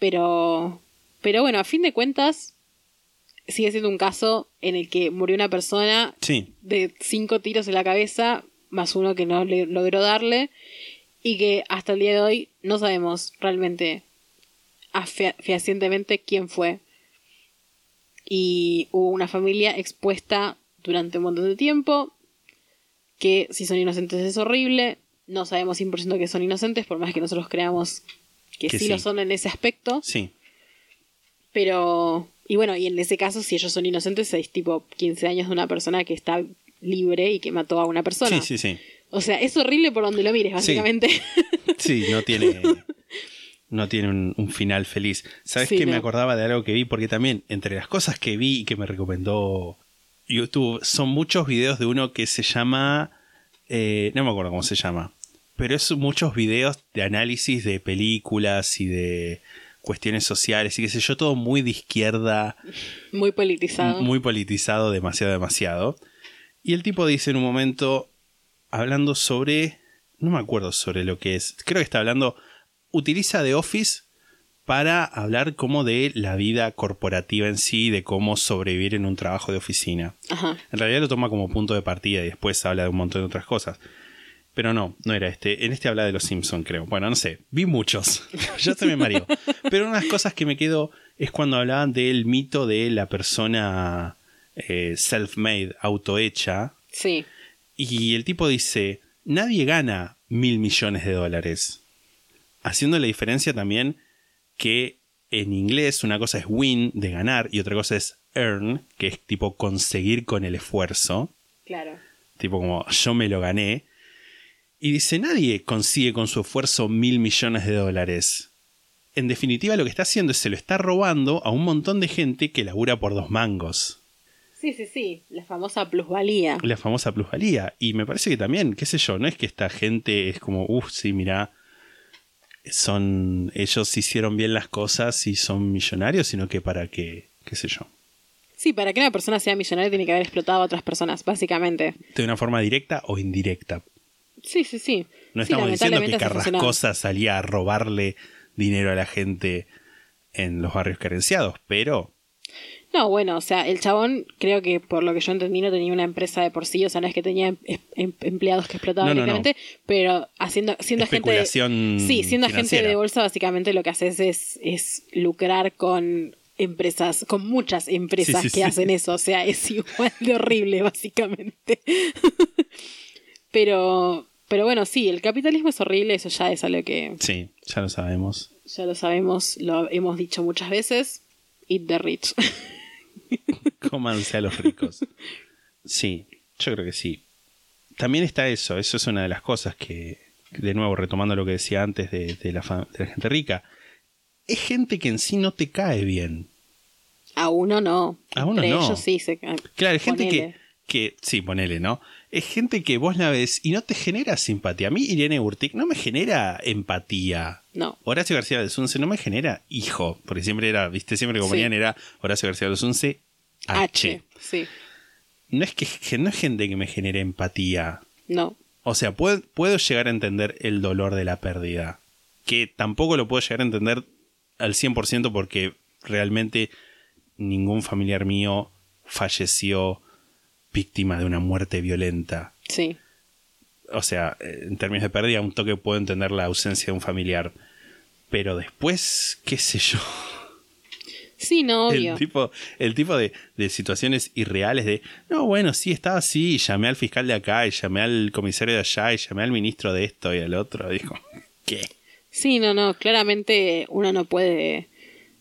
Pero, pero bueno, a fin de cuentas, sigue siendo un caso en el que murió una persona Sí, de cinco tiros en la cabeza, más uno que no le logró darle, y que hasta el día de hoy no sabemos realmente fehacientemente quién fue. Y hubo una familia expuesta durante un montón de tiempo, que si son inocentes es horrible, no sabemos 100% que son inocentes, por más que nosotros creamos que, Que sí, sí. lo son en ese aspecto. sí. Pero, y bueno, y en ese caso, si ellos son inocentes, es tipo 15 años de una persona que está libre y que mató a una persona. Sí, sí, sí. O sea, es horrible por donde lo mires, básicamente. Sí, no tiene. No tiene un, un final feliz. ¿Sabes Sí, qué? Me acordaba de algo que vi, porque también, entre las cosas que vi y que me recomendó YouTube, son muchos videos de uno que se llama Eh, no me acuerdo cómo se llama. Pero es muchos videos de análisis de películas y de cuestiones sociales y qué sé yo, todo muy de izquierda, Muy politizado. muy politizado, demasiado, demasiado. Y el tipo dice en un momento, hablando sobre, no me acuerdo sobre lo que es, creo que está hablando, utiliza The Office para hablar como de la vida corporativa en sí, de cómo sobrevivir en un trabajo de oficina. Ajá. En realidad lo toma como punto de partida y después habla de un montón de otras cosas. Pero no, no era este. En este habla de los Simpsons, creo. Bueno, no sé. Vi muchos. ya se me mareó. Pero una de las cosas que me quedo es cuando hablaban del mito de la persona eh, self-made, autohecha. Sí. Y el tipo dice, nadie gana mil millones de dólares. Haciendo la diferencia también que en inglés una cosa es win, de ganar, y otra cosa es earn, que es tipo conseguir con el esfuerzo. Claro. Tipo como yo me lo gané. Y dice, nadie consigue con su esfuerzo mil millones de dólares. En definitiva lo que está haciendo es se lo está robando a un montón de gente que labura por dos mangos. Sí, sí, sí. La famosa plusvalía. La famosa plusvalía. Y me parece que también, qué sé yo, no es que esta gente es como, uff, sí, mira, son, ellos hicieron bien las cosas y son millonarios, sino que para que, qué sé yo, Sí, para que una persona sea millonaria tiene que haber explotado a otras personas, básicamente. de una forma directa o indirecta. Sí, sí, sí. No Sí, estamos diciendo que. Carrascosa salía a robarle dinero a la gente en los barrios carenciados, pero No, bueno, o sea, el chabón, creo que por lo que yo entendí, no tenía una empresa de por sí, o sea, no es que tenía em- em- empleados que explotaban No, no, no. directamente, pero haciendo, siendo agente. de- Sí, siendo financiera. de bolsa, básicamente lo que haces es, es lucrar con empresas, con muchas empresas Sí, sí, que sí. hacen eso, o sea, es igual de horrible, básicamente. pero, pero bueno, sí, el capitalismo es horrible, eso ya es algo que sí, ya lo sabemos. ya lo sabemos, lo hemos dicho muchas veces. Eat the rich. Cómanse a los ricos. Sí, yo creo que sí. También está eso, eso es una de las cosas que, de nuevo, retomando lo que decía antes de, de la, fa- de la gente rica, es gente que en sí no te cae bien. A uno no. A uno Entre no. ellos sí se Claro, es gente que, que, sí, ponele, ¿no? Es gente que vos la ves y no te genera simpatía. A mí Irene Urtic no me genera empatía. No. Horacio García de Sunce no me genera hijo, porque siempre era, viste, siempre como Sí. ponían era Horacio García de Sunce H. H. Sí. No es que que no es gente que me genere empatía. No. O sea, puedo, puedo llegar a entender el dolor de la pérdida. Que tampoco lo puedo llegar a entender al 100% porque realmente ningún familiar mío falleció víctima de una muerte violenta. Sí. O sea, eh, en términos de pérdida, un toque puedo entender la ausencia de un familiar. Pero después, qué sé yo. Sí, no, obvio. El tipo, el tipo de, de situaciones irreales de, no, bueno, sí, estaba así, y llamé al fiscal de acá, y llamé al comisario de allá, y llamé al ministro de esto y al otro. Dijo, ¿qué? Sí, no, no. Claramente uno no puede.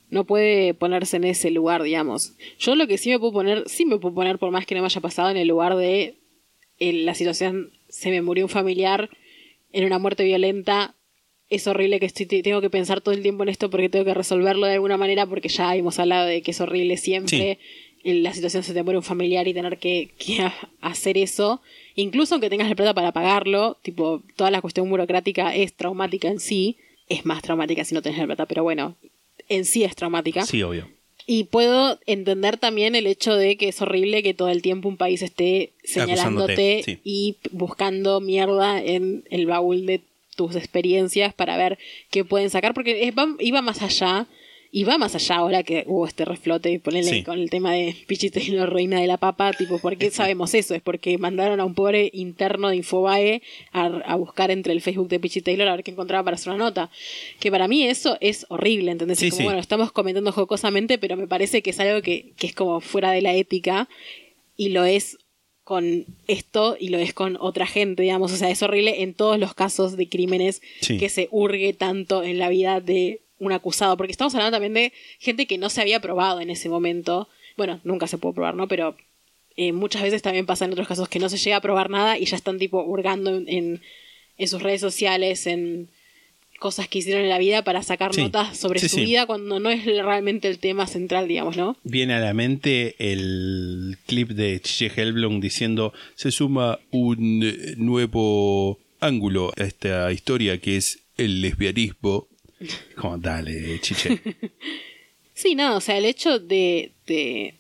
No puede ponerse en ese lugar, digamos. Yo lo que sí me puedo poner, sí me puedo poner, por más que no me haya pasado, en el lugar de en la situación, se me murió un familiar en una muerte violenta. Es horrible que estoy, tengo que pensar todo el tiempo en esto porque tengo que resolverlo de alguna manera porque ya hemos hablado de que es horrible siempre en la situación se te muere un familiar y tener que, que ha- hacer eso. Incluso aunque tengas la plata para pagarlo, tipo, toda la cuestión burocrática es traumática en sí. Es más traumática si no tenés la plata, pero bueno, en sí es traumática. Sí, obvio. Y puedo entender también el hecho de que es horrible que todo el tiempo un país esté señalándote sí. y buscando mierda en el baúl de tus experiencias para ver qué pueden sacar, porque es- va- iba más allá, y va más allá ahora que hubo este reflote y ponerle Sí. con el tema de la reina de la papa, tipo, ¿por qué sabemos eso? Es porque mandaron a un pobre interno de Infobae a, a buscar entre el Facebook de Pichi Taylor a ver qué encontraba para hacer una nota. Que para mí eso es horrible, ¿entendés? Sí, es como, sí. bueno, estamos comentando jocosamente, pero me parece que es algo que, que es como fuera de la ética y lo es con esto y lo es con otra gente, digamos. O sea, es horrible en todos los casos de crímenes Sí. que se hurgue tanto en la vida de un acusado, porque estamos hablando también de gente que no se había probado en ese momento. Bueno, nunca se puede probar, ¿no? Pero eh, muchas veces también pasa en otros casos que no se llega a probar nada y ya están tipo hurgando en, en, en sus redes sociales, en, cosas que hicieron en la vida para sacar Sí. notas sobre Sí, su sí. vida cuando no es realmente el tema central, digamos, ¿no? Viene a la mente el clip de Chiche Hellblum diciendo se suma un nuevo ángulo a esta historia que es el lesbianismo. Como dale, Chiche. Sí, no, o sea, el hecho de, de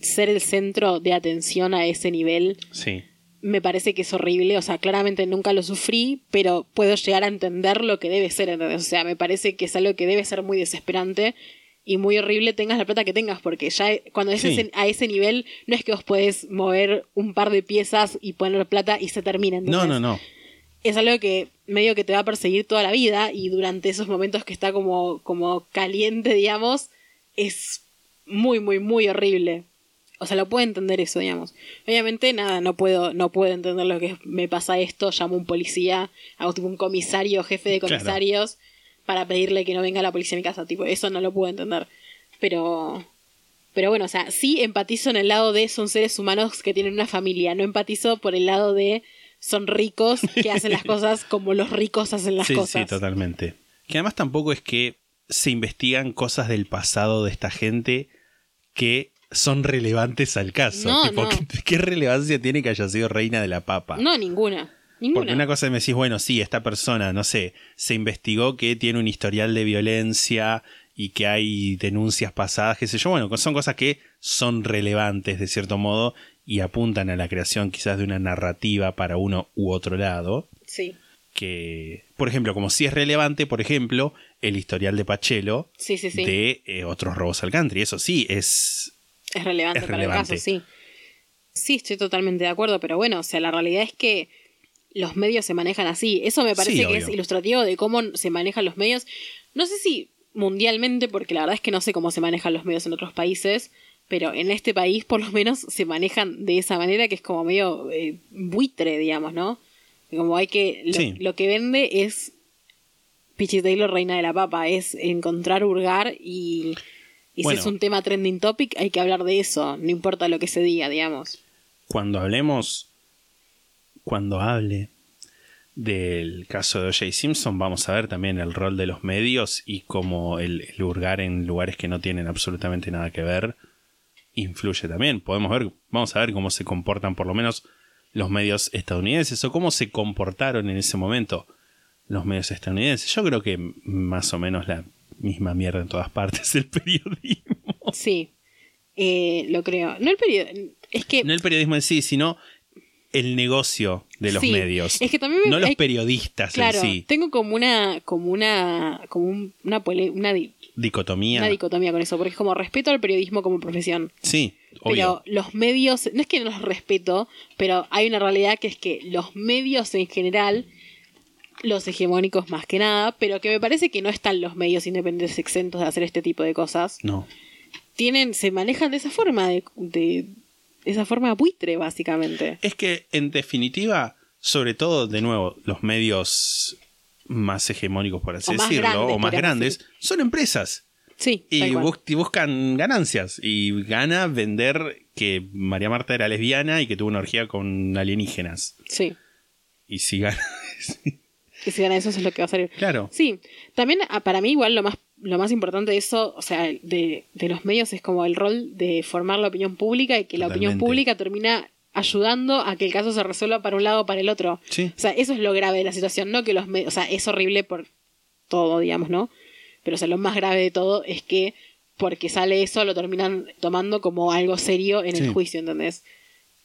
ser el centro de atención a ese nivel Sí. me parece que es horrible. O sea, claramente nunca lo sufrí, pero puedo llegar a entender lo que debe ser. ¿entendés? O sea, me parece que es algo que debe ser muy desesperante y muy horrible tengas la plata que tengas, porque ya cuando es Sí. a ese nivel no es que vos podés mover un par de piezas y poner plata y se termina. No, no, no. es algo que medio que te va a perseguir toda la vida y durante esos momentos que está como, como caliente, digamos, es muy, muy, muy horrible. O sea, lo puedo entender eso, digamos. Obviamente, nada, no puedo, no puedo entender lo que es, me pasa esto, llamo a un policía, hago tipo un comisario, jefe de Claro. comisarios, para pedirle que no venga la policía a mi casa. Tipo, eso no lo puedo entender. Pero. Pero bueno, o sea, sí empatizo en el lado de son seres humanos que tienen una familia. No empatizo por el lado de son ricos que hacen las cosas como los ricos hacen las sí, cosas. sí, totalmente. Que además tampoco es que se investigan cosas del pasado de esta gente que son relevantes al caso. No, Tipo, no. ¿qué, qué relevancia tiene que haya sido reina de la papa? No, ninguna. Ninguna. Porque una cosa me decís, bueno, sí, esta persona, no sé, se investigó que tiene un historial de violencia y que hay denuncias pasadas, qué sé yo. Bueno, son cosas que son relevantes de cierto modo y apuntan a la creación quizás de una narrativa para uno u otro lado. Sí, Que, por ejemplo, como si es relevante, por ejemplo, el historial de Pachelo sí, sí, sí. de eh, otros robos al country. Eso sí, es. Es relevante Es para relevante. el caso, sí. Sí, estoy totalmente de acuerdo, pero bueno, o sea, la realidad es que los medios se manejan así. Eso me parece Sí, que es ilustrativo de cómo se manejan los medios. No sé si mundialmente, porque la verdad es que no sé cómo se manejan los medios en otros países, pero en este país por lo menos se manejan de esa manera que es como medio eh, buitre, digamos, ¿no? Como hay que... Lo, Sí. lo que vende es Pichi Taylor, reina de la papa, es encontrar, hurgar y... Y Bueno. si es un tema trending topic, hay que hablar de eso, no importa lo que se diga, digamos. Cuando hablemos. Cuando hable del caso de O.J. Simpson, vamos a ver también el rol de los medios y cómo el, el hurgar en lugares que no tienen absolutamente nada que ver influye también. Podemos ver, vamos a ver cómo se comportan por lo menos los medios estadounidenses o cómo se comportaron en ese momento los medios estadounidenses. Yo creo que más o menos la misma mierda en todas partes el periodismo. Sí, eh, lo creo. No el periodo, es que... No el periodismo en sí, sino el negocio de los Sí, medios. es que también me- no los periodistas claro, en sí. tengo como una, como una, como un- una, pole- una, di- Dicotomía. una dicotomía con eso, porque es como respeto al periodismo como profesión. Sí, obvio. Pero los medios, no es que no los respeto, pero hay una realidad que es que los medios en general, los hegemónicos más que nada, pero que me parece que no están los medios independientes exentos de hacer este tipo de cosas, No. tienen, se manejan de esa forma, de, de esa forma buitre, básicamente. Es que, en definitiva, sobre todo, de nuevo, los medios más hegemónicos, por así O más decirlo, grandes, o más grandes, decir. son empresas. Sí, Y, bus- y buscan ganancias. Y gana vender que María Marta era lesbiana y que tuvo una orgía con alienígenas. Sí. Y si gana. Y si gana eso, eso es lo que va a salir. claro. Sí, también ah, para mí igual lo más, lo más importante de eso, o sea, de, de los medios es como el rol de formar la opinión pública y que la opinión pública termina ayudando a que el caso se resuelva para un lado o para el otro. Sí. O sea, eso es lo grave de la situación, no que los medios, o sea, es horrible por todo, digamos, ¿no? Pero o sea, lo más grave de todo es que porque sale eso lo terminan tomando como algo serio en Sí. el juicio, ¿entendés?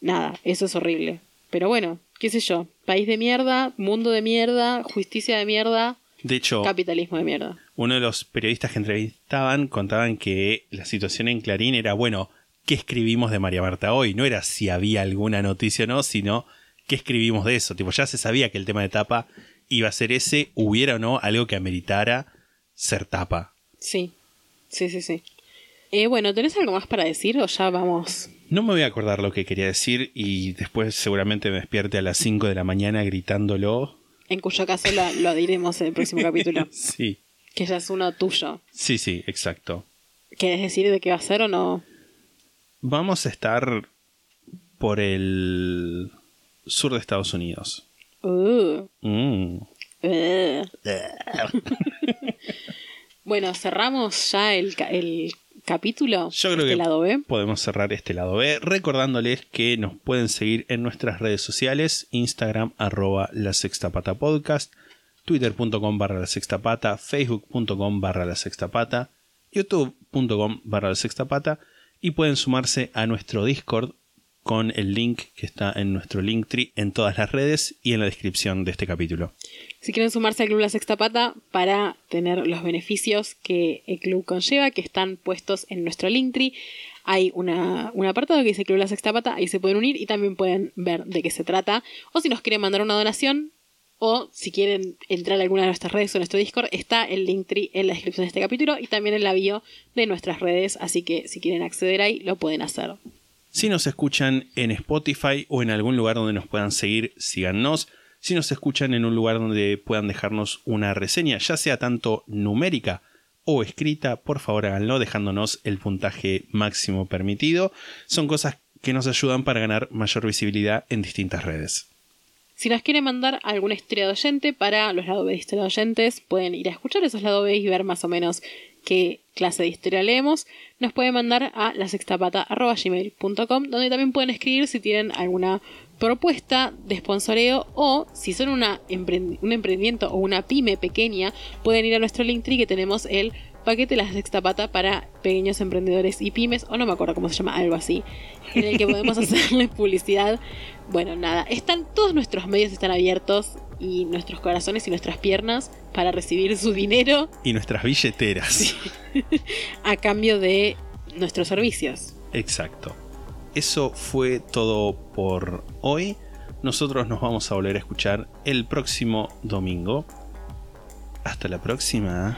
Nada, eso es horrible. Pero bueno, qué sé yo, país de mierda, mundo de mierda, justicia de mierda, De hecho, capitalismo de mierda. Uno de los periodistas que entrevistaban contaban que la situación en Clarín era, bueno, ¿qué escribimos de María Marta hoy? No era si había alguna noticia o no, sino qué escribimos de eso. Tipo, ya se sabía que el tema de tapa iba a ser ese, hubiera o no algo que ameritara ser tapa. Sí, sí, sí, sí. Eh, bueno, ¿tenés algo más para decir o ya vamos? No me voy a acordar lo que quería decir y después seguramente me despierte a las 5 de la mañana gritándolo. En cuyo caso lo, lo diremos en el próximo capítulo, Sí, que ya es uno tuyo. sí, sí, exacto. ¿Querés decir de qué va a ser o no? Vamos a estar por el sur de Estados Unidos. Uh, Mm. Eh. bueno, cerramos ya el, el capítulo. Yo creo este que lado B. podemos cerrar este lado B recordándoles que nos pueden seguir en nuestras redes sociales, Instagram arroba la sexta pata podcast, twitter.com barra la sexta pata, facebook.com barra la sexta pata, youtube.com barra la sexta pata y pueden sumarse a nuestro Discord con el link que está en nuestro Linktree en todas las redes y en la descripción de este capítulo. Si quieren sumarse al Club La Sexta Pata para tener los beneficios que el club conlleva, que están puestos en nuestro Linktree, hay una, un apartado que dice Club La Sexta Pata, ahí se pueden unir y también pueden ver de qué se trata. O si nos quieren mandar una donación, o si quieren entrar a alguna de nuestras redes o nuestro Discord, está el Linktree en la descripción de este capítulo y también en la bio de nuestras redes, así que si quieren acceder ahí, lo pueden hacer. Si nos escuchan en Spotify o en algún lugar donde nos puedan seguir, síganos. Si nos escuchan en un lugar donde puedan dejarnos una reseña, ya sea tanto numérica o escrita, por favor háganlo dejándonos el puntaje máximo permitido. Son cosas que nos ayudan para ganar mayor visibilidad en distintas redes. Si nos quieren mandar alguna historia oyente para los lados B de historia de oyentes, pueden ir a escuchar esos lados B y ver más o menos qué clase de historia leemos. Nos pueden mandar a lasextapata.gmail.com donde también pueden escribir si tienen alguna propuesta de sponsoreo o si son una emprendi- un emprendimiento o una pyme pequeña, pueden ir a nuestro Linktree que tenemos el paquete La Sexta Pata para pequeños emprendedores y pymes, o no me acuerdo cómo se llama, algo así, en el que podemos hacerles publicidad. Bueno, nada, están todos nuestros medios están abiertos y nuestros corazones y nuestras piernas para recibir su dinero Y nuestras billeteras. a cambio de nuestros servicios. Exacto. Eso fue todo por hoy. Nosotros nos vamos a volver a escuchar el próximo domingo. Hasta la próxima.